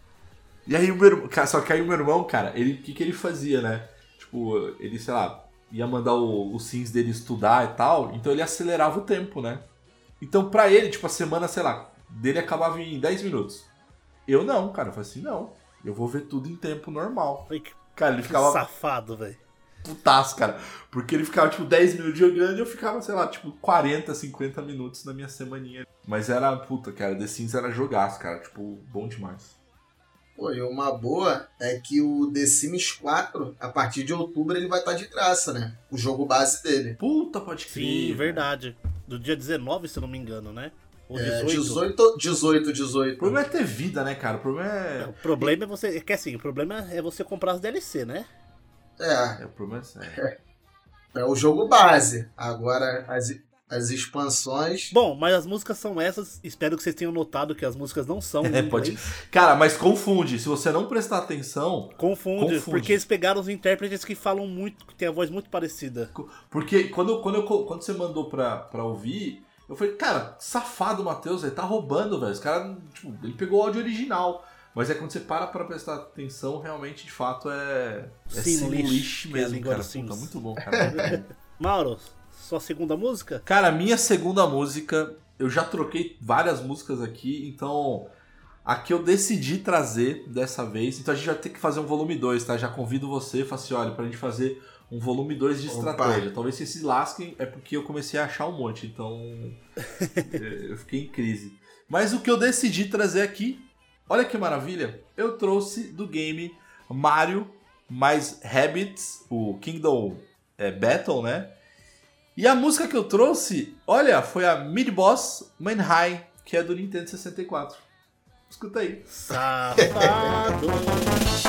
E aí o meu irmão, só que aí o meu irmão, cara, ele, o que, que ele fazia, né? Tipo, ele, sei lá, ia mandar o, o Sims dele estudar e tal, então ele acelerava o tempo, né? Então pra ele, tipo, a semana, sei lá, dele acabava em 10 minutos. Eu não, cara, eu falei assim, não, eu vou ver tudo em tempo normal. Que Cara, ele ficava safado, velho. putaço, cara. Porque ele ficava, tipo, 10 minutos jogando e eu ficava, sei lá, tipo, 40, 50 minutos na minha semaninha. Mas era, puta, cara, The Sims era jogaço, cara. Tipo, bom demais. Pô, e uma boa é que o The Sims 4, a partir de outubro, ele vai estar de graça, né? O jogo base dele. Puta, pode crer. Sim, verdade. Do dia 19, se eu não me engano, né? Ou É, 18. 18, 18, 18. O problema é ter vida, né, cara? O problema O é. problema é você. É que assim, o problema é você comprar as DLC, né? É, É, o problema é sério. é o jogo base. Agora, as, as expansões. Bom, mas as músicas são essas. Espero que vocês tenham notado que as músicas não são É, pode. Cara, mas confunde. Se você não prestar atenção. Confunde, Confunde. porque eles pegaram os intérpretes que falam muito, que tem a voz muito parecida. Porque quando, quando, eu, quando você mandou pra, pra ouvir, eu falei, cara, safado o Matheus, ele tá roubando, velho. Os caras, tipo, ele pegou o áudio original. Mas é quando você para pra prestar atenção, realmente, de fato, é. É Simlish, Simlish é mesmo, língua cara. Puta, muito bom, cara. Mauro, sua segunda música? Cara, minha segunda música, eu já troquei várias músicas aqui, então a que eu decidi trazer dessa vez, então a gente vai ter que fazer um volume 2, tá? Já convido você, Facioli, pra gente fazer um volume 2 de Opa. estratégia. Talvez vocês se lasquem, é porque eu comecei a achar um monte, então eh, eu fiquei em crise. Mas o que eu decidi trazer aqui, olha que maravilha, eu trouxe do game Mario mais Rabbids, o Kingdom é, Battle, né? E a música que eu trouxe, olha, foi a Mid Boss Man High, que é do Nintendo 64. Escuta aí. Safado.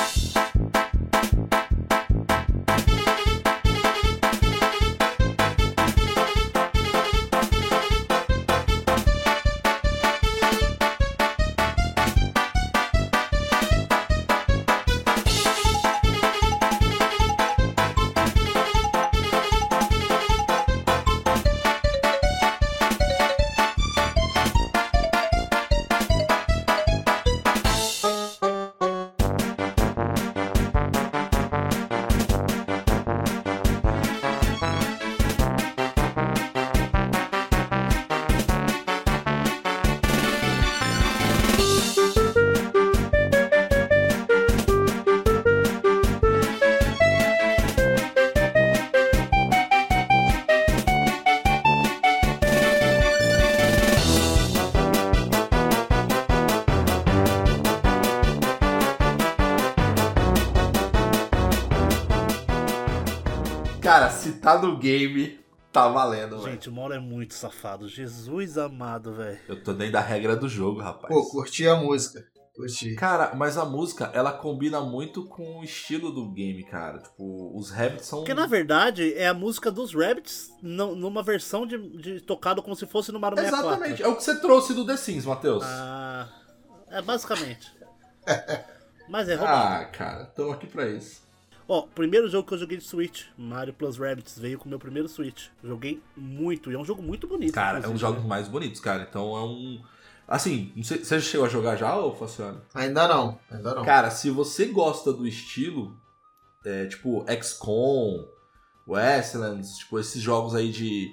no game, tá valendo, velho. Gente, o Mauro é muito safado. Jesus amado, velho. Eu tô dentro da regra do jogo, rapaz. Pô, curti a música. Curti. Cara, mas a música, ela combina muito com o estilo do game, cara. Tipo, os rabbits são. Porque na verdade é a música dos Rabbits não- numa versão de, de tocado como se fosse no Mario 64. Exatamente. É o que você trouxe do The Sims, Matheus. Ah, é basicamente. Mas é roubado. Ah, cara, tamo aqui pra isso. Ó, o primeiro jogo que eu joguei de Switch, Mario Plus Rabbids, veio com o meu primeiro Switch. Joguei muito, e é um jogo muito bonito. Cara, é um dos jogos mais bonitos, cara. Então é um. Assim, não sei, você já chegou a jogar já, ô Faciano? Ainda não, ainda não. Cara, se você gosta do estilo, é, tipo XCOM, Westlands, tipo esses jogos aí de,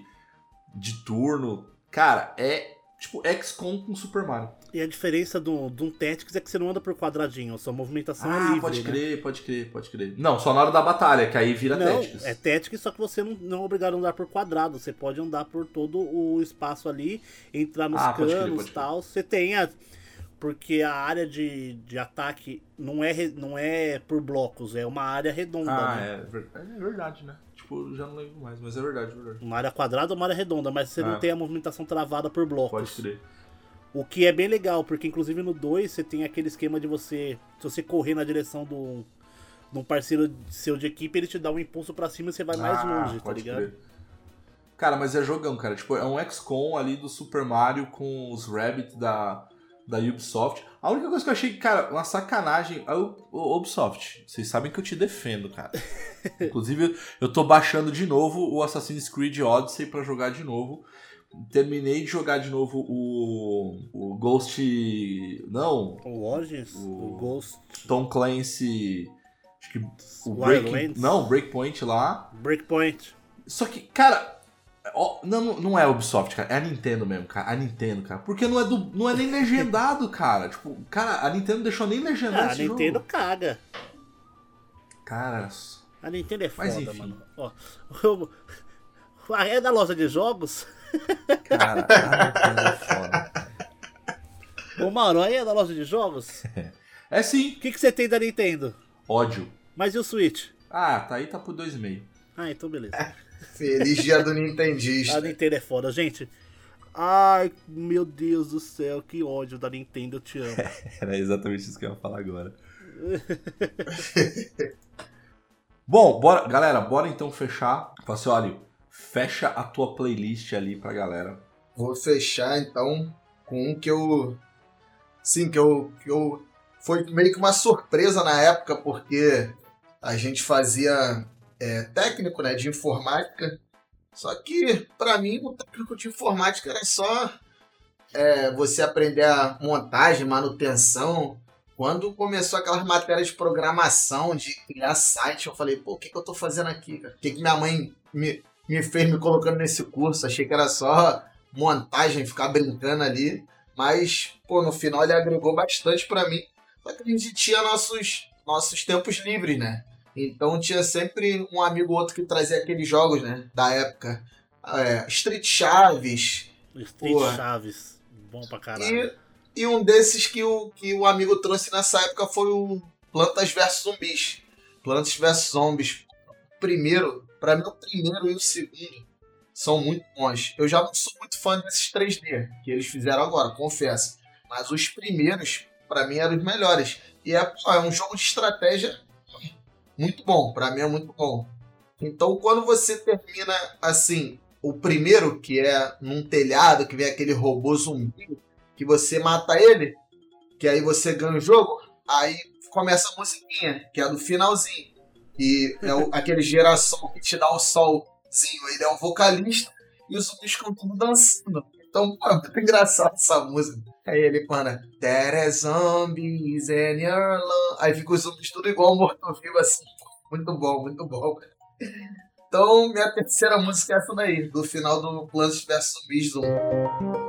de turno, cara, é tipo XCOM com Super Mario. E a diferença do, de um Tactics é que você não anda por quadradinho, a sua movimentação é Ah, livre. pode né? crer, pode crer, pode crer. Não, só na hora da batalha, que aí vira Não, Tactics. é Tactics, só que você não, não é obrigado a andar por quadrado. Você pode andar por todo o espaço ali, entrar nos Ah, canos e tal. Você tem a. porque a área de, de ataque não é, não é por blocos, é uma área redonda, Ah, né? é, é verdade, né? Tipo, já não lembro mais, mas é verdade, é verdade. Uma área quadrada ou uma área redonda, mas você Ah. não tem a movimentação travada por blocos. Pode crer. O que é bem legal, porque inclusive no 2 você tem aquele esquema de você. Se você correr na direção do, de um parceiro seu de equipe, ele te dá um impulso pra cima e você vai mais Ah, longe, tá ligado? crer. Cara, mas é jogão, cara. Tipo, é um XCOM ali do Super Mario com os Rabbit da, da Ubisoft. A única coisa que eu achei, cara, uma sacanagem é o, o Ubisoft. Vocês sabem que eu te defendo, cara. Inclusive, eu tô baixando de novo o Assassin's Creed Odyssey pra jogar de novo. Terminei de jogar de novo o, o Ghost. Não, O Origins, O- o Ghost, Tom Clancy. Acho que o. Breaking, não, Breakpoint lá. Breakpoint. Só que, cara, não, não é a Ubisoft, cara. É a Nintendo mesmo, cara. A Nintendo, cara. Porque não é, do, não é nem legendado, cara. Tipo, cara, a Nintendo deixou nem legendar Ah, a esse Nintendo jogo. caga. Cara, A Nintendo é Mas foda, enfim. mano. Ó, a é da loja de jogos. cara, a Nintendo é foda. Ô, mano, aí é da loja de jogos. É sim, O que, que você tem da Nintendo? ódio. Mas e o Switch? Ah, tá aí, tá por 2,5. Ah, então beleza. Feliz dia do Nintendista. A Nintendo é foda, gente. Ai, meu Deus do céu, que ódio da Nintendo, eu te amo. Era exatamente isso que eu ia falar agora. Bom, bora, galera, bora então fechar. Fala assim, olha, fecha a tua playlist ali pra galera. Vou fechar então com um que eu. Sim, que eu, que eu. Foi meio que uma surpresa na época, porque a gente fazia é, técnico né, de informática. Só que, pra mim, o técnico de informática era só é, você aprender a montagem, manutenção. Quando começou aquelas matérias de programação, de criar site, eu falei, pô, o que, que eu tô fazendo aqui? O que, que minha mãe me, me fez me colocando nesse curso? Achei que era só montagem, ficar brincando ali. Mas, pô, no final ele agregou bastante pra mim. Só que a gente tinha nossos, nossos tempos livres, né? Então tinha sempre um amigo ou outro que trazia aqueles jogos, né? Da época. É, Street Chaves. Street Pô. Chaves. Bom pra caralho. E, e um desses que o, que o amigo trouxe nessa época foi o Plantas vs Zumbis. Plantas vs Zombies. Primeiro, pra mim o primeiro e o segundo são muito bons. Eu já não sou muito fã desses 3D que eles fizeram agora, confesso. Mas os primeiros, pra mim, eram os melhores. E é, é um jogo de estratégia muito bom. Pra mim é muito bom. Então, quando você termina assim, o primeiro, que é num telhado, que vem aquele robô zumbi, que você mata ele, que aí você ganha o jogo, aí começa a musiquinha, que é do finalzinho. E é o- aquele geração que te dá o solzinho, ele é o vocalista, e os zumbis ficam tudo dançando. Então, pô, engraçado essa música. Aí ele manda, There are zombies in your. Aí fica os zumbis tudo igual morto-vivo assim. Muito bom, muito bom. Então, minha terceira música é essa daí, do final do Plants vs Zumbis 1.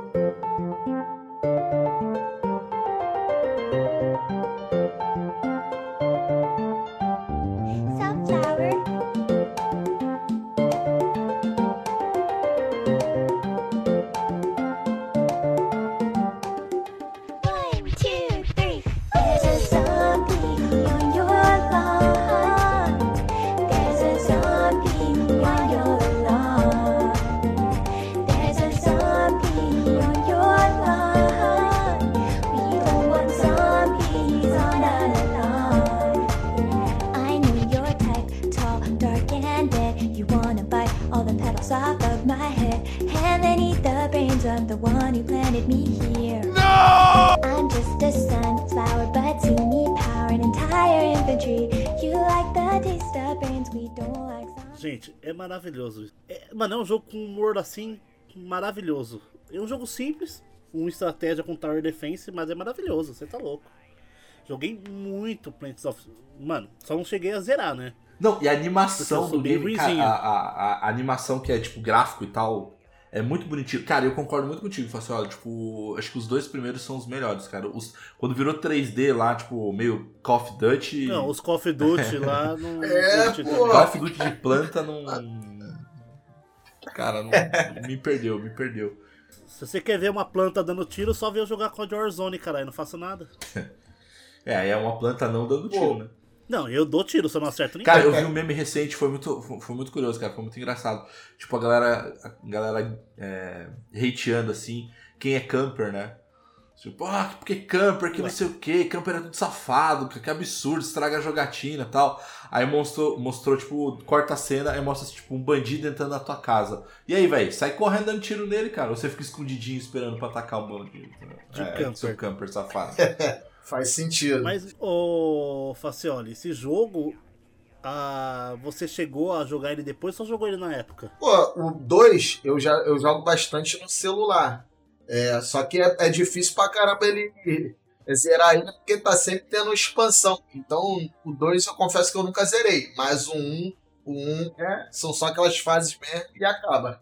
The one who planted me here. No! I'm just a sunflower, but see me power an entire infantry. You like the taste of brains, we don't like. Gente, é maravilhoso. É, mano, é um jogo com humor assim, maravilhoso. É um jogo simples, com estratégia com Tower Defense, mas é maravilhoso, você tá louco. Joguei muito Plants of. Mano, só não cheguei a zerar, né? Não, e a animação do game, cara, a, a- a animação que é tipo gráfico e tal, é muito bonitinho. Cara, eu concordo muito contigo. Falo assim, olha, tipo, acho que os dois primeiros são os melhores, cara. Os, quando virou 3D lá, tipo, meio Call of Duty. Não, os Call of Duty lá não. É, pô. Call of Duty de planta não. Cara, não, me perdeu, me perdeu. Se você quer ver uma planta dando tiro, só vê eu jogar COD Warzone, caralho. Não faço nada. É, é uma planta não dando tiro, né? Não, eu dou tiro, se eu não acerto ninguém. Cara, eu vi um meme recente, foi muito, foi foi muito curioso, cara, foi muito engraçado. Tipo, a galera, a galera é, hateando, assim, quem é camper, né? Tipo, ah, porque camper, que não sei o que, camper é tudo safado, que, que absurdo, estraga a jogatina e tal. Aí mostrou, mostrou, tipo, corta a cena, aí mostra, tipo, um bandido entrando na tua casa. E aí, velho, sai correndo dando tiro nele, cara. Ou você fica escondidinho esperando pra atacar o bandido. entendeu? De é, camper. seu camper safado. Faz sentido. Mas, ô Facioli, esse jogo. Ah, você chegou a jogar ele depois ou só jogou ele na época? Pô, o 2 eu já eu jogo bastante no celular. É, só que é, é difícil pra caramba ele zerar ainda, porque tá sempre tendo expansão. Então, o 2 eu confesso que eu nunca zerei. Mas o 1, um, o 1 é, são só aquelas fases mesmo e acaba.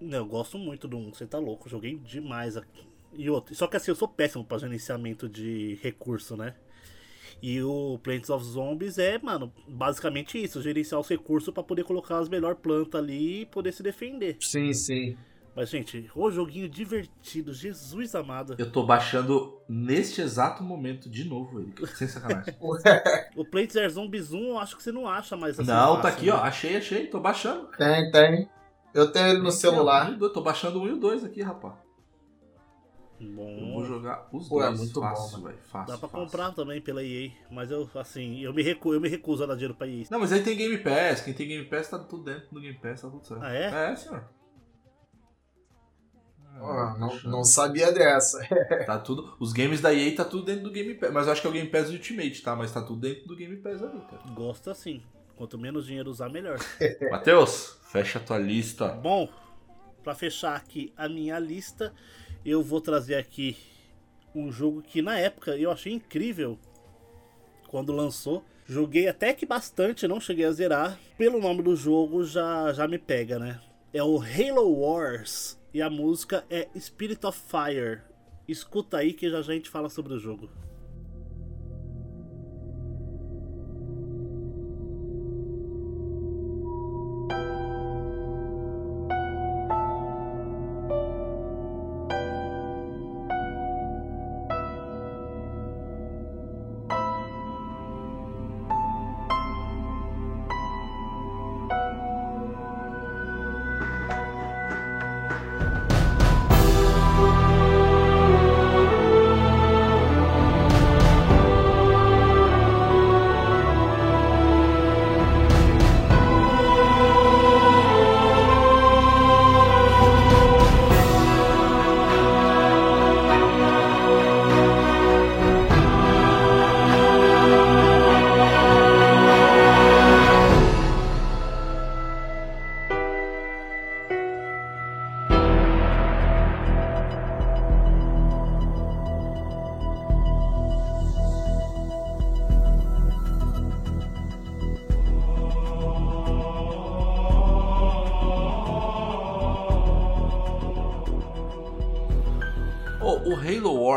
Não, eu gosto muito do 1, você tá louco, joguei demais aqui. E outro, só que assim, eu sou péssimo pra gerenciamento de recurso, né? E o Plants of Zombies é, mano, basicamente isso, gerenciar os recursos pra poder colocar as melhores plantas ali e poder se defender. Sim, sim. Mas, gente, o joguinho divertido, Jesus amado. Eu tô baixando neste exato momento de novo ele, sem sacanagem. O Plants of Zombies 1, eu acho que você não acha mais assim. Não, tá aqui, né? ó. Achei, achei. Tô baixando. Tem, tem. Eu tenho ele no Aqui, ó, celular. um e dois. Tô baixando um e o dois aqui, rapaz. Eu vou Bom, jogar os Pô, é dois. muito bom, fácil, velho. Fácil. dá pra fácil. comprar também pela EA. Mas eu, assim, eu me, recu eu me recuso a dar dinheiro pra EA. Não, mas aí tem Game Pass. Quem tem Game Pass tá tudo dentro do Game Pass, tá tudo certo. Ah, é? É, senhor. Pô, não, não sabia dessa. Tá tudo. Os games da EA tá tudo dentro do Game Pass. Mas eu acho que é o Game Pass Ultimate, tá? Mas tá tudo dentro do Game Pass ali, cara. Gosto assim. Quanto menos dinheiro usar, melhor. Matheus, fecha a tua lista. Bom, pra fechar aqui a minha lista, eu vou trazer aqui um jogo que na época eu achei incrível quando lançou. Joguei até que bastante, não cheguei a zerar. Pelo nome do jogo já, já me pega, né? É o Halo Wars e a música é Spirit of Fire. Escuta aí que já já a gente fala sobre o jogo.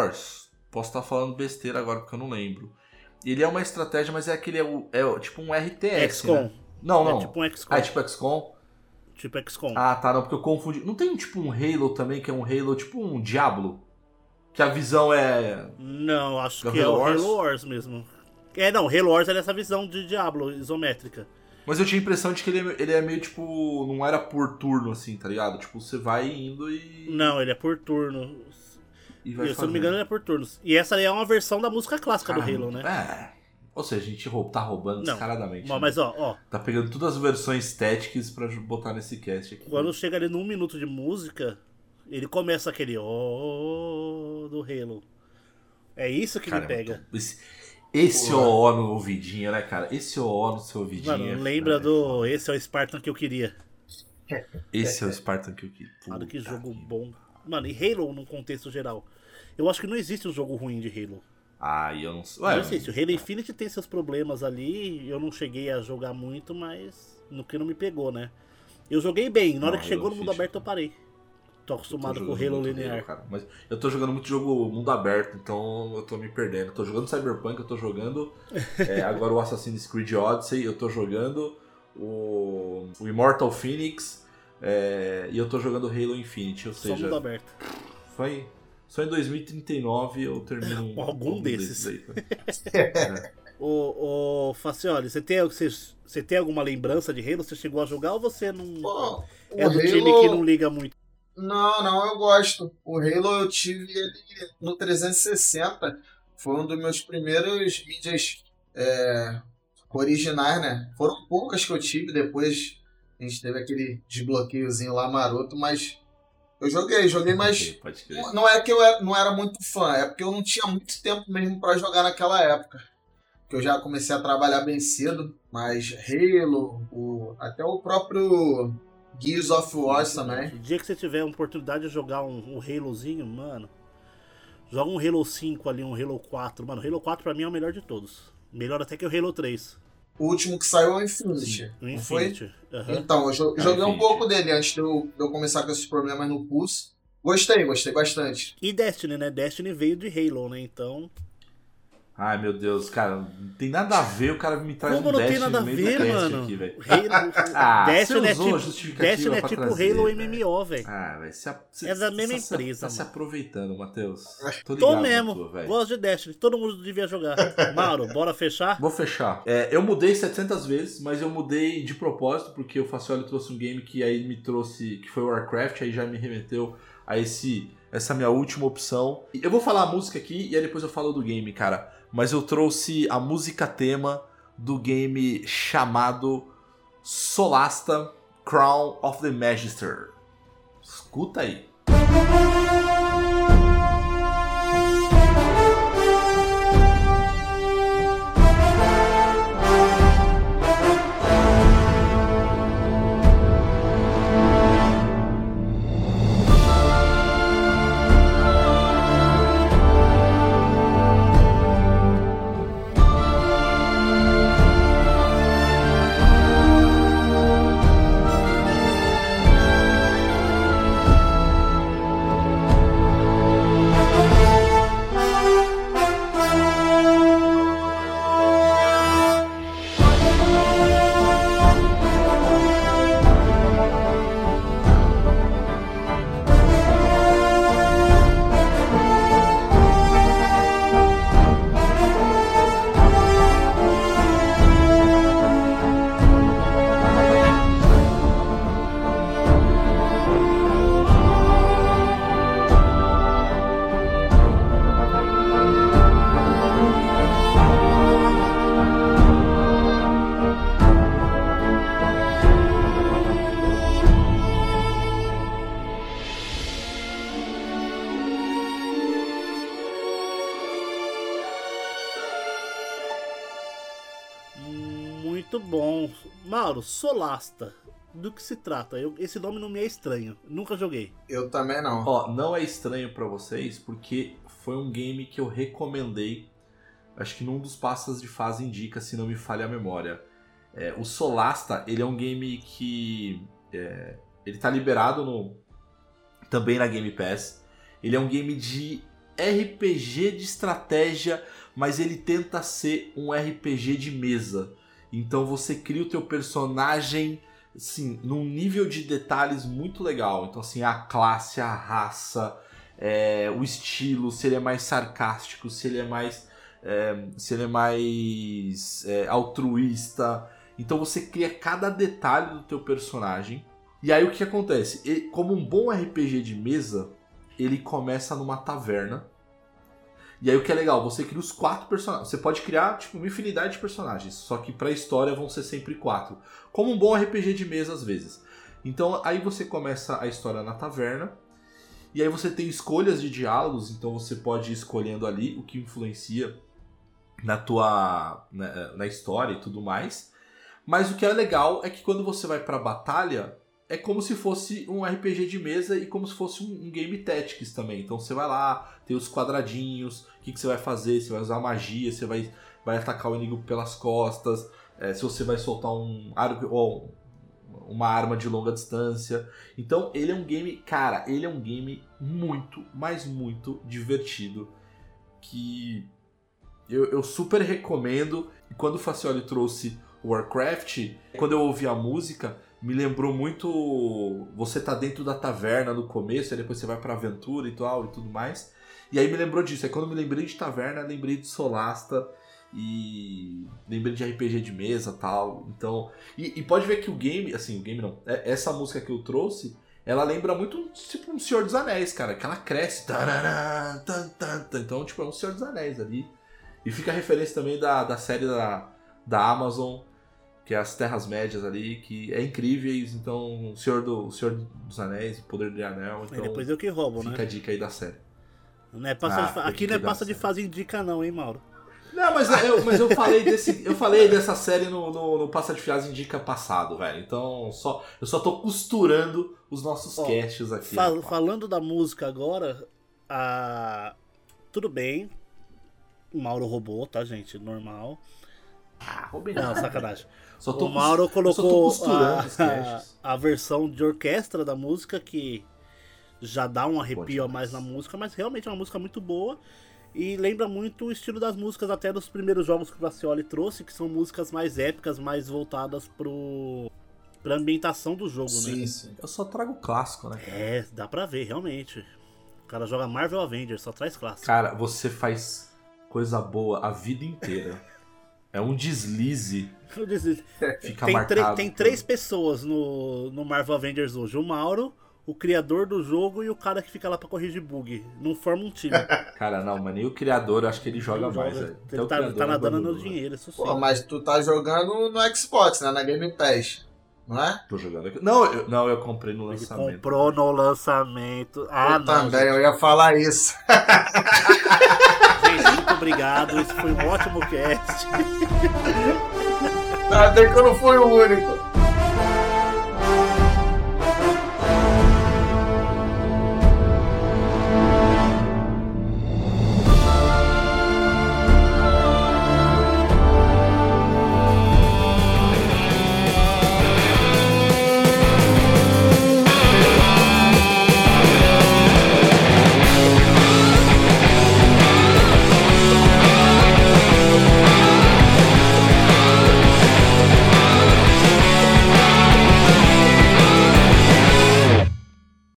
Wars, posso estar falando besteira agora porque eu não lembro. Ele é uma estratégia, mas é aquele. É, é tipo um RTS. XCOM. Né? Não, não. É tipo um XCOM. Ah, é tipo XCOM? Tipo XCOM. Ah, tá, não, porque eu confundi. Não tem tipo um Halo também, que é um Halo, tipo um Diablo? Que a visão é. Não, acho Do que é Halo o Wars? Halo Wars mesmo. É, não, Halo Wars é nessa visão de Diablo, isométrica. Mas eu tinha a impressão de que ele, é- ele é meio tipo. Não era por turno assim, tá ligado? Tipo, você vai indo e. Não, ele é por turno. E vai E, se eu não me engano, ele é por turnos. E essa aí é uma versão da música clássica do Caramba, Halo, né? É. Ou seja, a gente rou- tá roubando Não, descaradamente. né? Mas ó, ó, Tá pegando todas as versões Tactics pra botar nesse cast aqui. quando chega ali num minuto de música, ele começa aquele ó do Halo. É isso que Cara, me pega. Esse, esse OO no ouvidinho, né, cara? Esse OO no seu ouvidinho. Mano, é- lembra é do. Esse é o Spartan que eu queria. Esse é o Spartan que eu queria. Mano, que jogo que- bom. Mano, e Halo num contexto geral. Eu acho que não existe um jogo ruim de Halo. Ah, eu não sei. não Ué, existe. O Halo Infinite tem seus problemas ali. Eu não cheguei a jogar muito, mas no que não me pegou, né? Eu joguei bem. Na hora Não, que chegou Halo no mundo aberto, eu parei. Tô eu tô acostumado com o Halo linear. cara. Mas eu tô jogando muito jogo mundo aberto, então eu tô me perdendo. Eu tô jogando Cyberpunk, eu tô jogando é, agora o Assassin's Creed Odyssey, eu tô jogando o, o Immortal Phoenix, É, e eu tô jogando Halo Infinite, ou Só seja, mundo aberto. em, só em 2039 eu termino um- Algum desses. aí, tá? Ô, ô Facioli, você tem, você, você tem alguma lembrança de Halo? Você chegou a jogar ou você não. Pô, o é do Halo- time que não liga muito? Não, não, eu gosto. O Halo eu tive ele no 360. Foi um dos meus primeiros mídias é, originais, né? Foram poucas que eu tive, depois a gente teve aquele desbloqueiozinho lá maroto, mas eu joguei, joguei, mas Pode crer. não é que eu era- não era muito fã, é porque eu não tinha muito tempo mesmo pra jogar naquela época. Que eu já comecei a trabalhar bem cedo, mas Halo, o, até o próprio Gears of War também. O dia que você tiver a oportunidade de jogar um, um Halozinho, mano, joga um Halo 5 ali, um Halo 4. Mano, o Halo 4 pra mim é o melhor de todos. Melhor até que o Halo 3. O último que saiu é o Infinity. O não foi? Infinity. Aham. Então, eu jo- É, joguei um Infinity. pouco dele antes de eu, de eu começar com esses problemas no pulso. Gostei, gostei bastante. E Destiny, né? Destiny veio de Halo, né? Então. Ai, meu Deus, cara, não tem nada a ver, o cara me traz Como um não tem nada a no meio do ver, mano? aqui, velho. Ah, Destiny, é tipo, Destiny é tipo trazer, Halo velho. MMO, velho. Ah, velho, você, você, É da mesma você empresa, Tá se mano. aproveitando, Matheus. Tô Tô mesmo. tua, velho. Gosto de Destiny. Todo mundo devia jogar. Mauro, bora fechar? Vou fechar. É, eu mudei 700 vezes, mas eu mudei de propósito, porque o Facioli trouxe um game que aí me trouxe, que foi o Warcraft, aí já me remeteu a esse essa minha última opção. Eu vou falar a música aqui e aí depois eu falo do game, cara. Mas eu trouxe a música tema do game chamado Solasta Crown of the Magister. Escuta aí. Mauro, Solasta. Do que se trata? Eu- esse nome não me é estranho. Nunca joguei. Eu também não. Ó, não é estranho pra vocês, porque foi um game que eu recomendei. Acho que num dos passos de fase indica, se não me falha a memória. É, o Solasta, ele é um game que. é, ele tá liberado no, também na Game Pass. Ele é um game de RPG de estratégia, mas ele tenta ser um RPG de mesa. Então você cria o teu personagem assim, num nível de detalhes muito legal. Então, assim, a classe, a raça, é, o estilo, se ele é mais sarcástico, se ele é mais. é, se ele é mais é, altruísta. Então você cria cada detalhe do teu personagem. E aí o que acontece? Ele- como um bom RPG de mesa, ele começa numa taverna. E aí o que é legal, você cria os quatro personagens. Você pode criar tipo uma infinidade de personagens, só que pra história vão ser sempre quatro. Como um bom RPG de mesa às vezes. Então aí você começa a história na taverna. E aí você tem escolhas de diálogos, então você pode ir escolhendo ali o que influencia na tua na, na história e tudo mais. Mas o que é legal é que quando você vai pra batalha, é como se fosse um RPG de mesa e como se fosse um, um game tactics também. Então você vai lá, tem os quadradinhos, o que, que você vai fazer, você vai usar magia, você vai, vai atacar o inimigo pelas costas, é, se você vai soltar um ou uma arma de longa distância. Então ele é um game, cara, ele é um game muito, mas muito divertido que eu, eu super recomendo. E quando o Facioli trouxe Warcraft, quando eu ouvi a música, me lembrou muito. Você tá dentro da taverna no começo, aí depois você vai pra aventura e tal e tudo mais. E aí me lembrou disso. Aí quando me lembrei de taverna, lembrei de Solasta e lembrei de RPG de mesa tal. Então. E, e pode ver que o game, assim, o game não. é- Essa música que eu trouxe, ela lembra muito tipo um Senhor dos Anéis, cara. Que ela cresce. tarará, tan, tan, tan. Então, tipo, é um Senhor dos Anéis ali. E fica a referência também da, da série da, da Amazon, que é as Terras Médias ali, que é incríveis. Então, o Senhor, do, o Senhor dos Anéis, o Poder do Anel. Então, E depois eu que roubo, fica né? a dica aí da série. Não é passa Ah, de Aqui não é passa de fase indica não, hein, Mauro? Não, mas eu, mas eu falei desse. Eu falei dessa série no, no, no Passa de Fias Indica passado, velho. Então só, eu só tô costurando os nossos Ó, casts aqui. Fal- falando da música agora, a... tudo bem. O Mauro roubou, tá, gente? Normal. Ah, roubei Não, nada. sacanagem. Só tô o Mauro colocou a, casts. a versão de orquestra da música que já dá um arrepio a mais na música, mas realmente é uma música muito boa e lembra muito o estilo das músicas até dos primeiros jogos que o Vacioli trouxe, que são músicas mais épicas, mais voltadas pro pra ambientação do jogo, né? Sim, sim. Eu só trago clássico, né? É, dá pra ver, realmente. O cara joga Marvel Avengers, só traz clássico. Cara, você faz coisa boa a vida inteira. É um deslize. Eu disse, Fica tem, marcado. tem por- três pessoas no, no Marvel Avengers hoje: o Mauro, o criador do jogo e o cara que fica lá pra corrigir bug. Não forma um time. Cara, não, mas nem o criador, acho que ele joga Não mais, joga. Ele o tá, tá é nadando no dinheiro, isso sim. Pô, mas tu tá jogando no Xbox, né? Na Game Pass. Não é? Tô jogando aqui. Não, eu, não, eu comprei no Ele lançamento. comprou no lançamento. Ah, eu não. também, Gente. eu ia falar isso. Muito obrigado. Esse foi um ótimo cast. Até que eu não fui o único.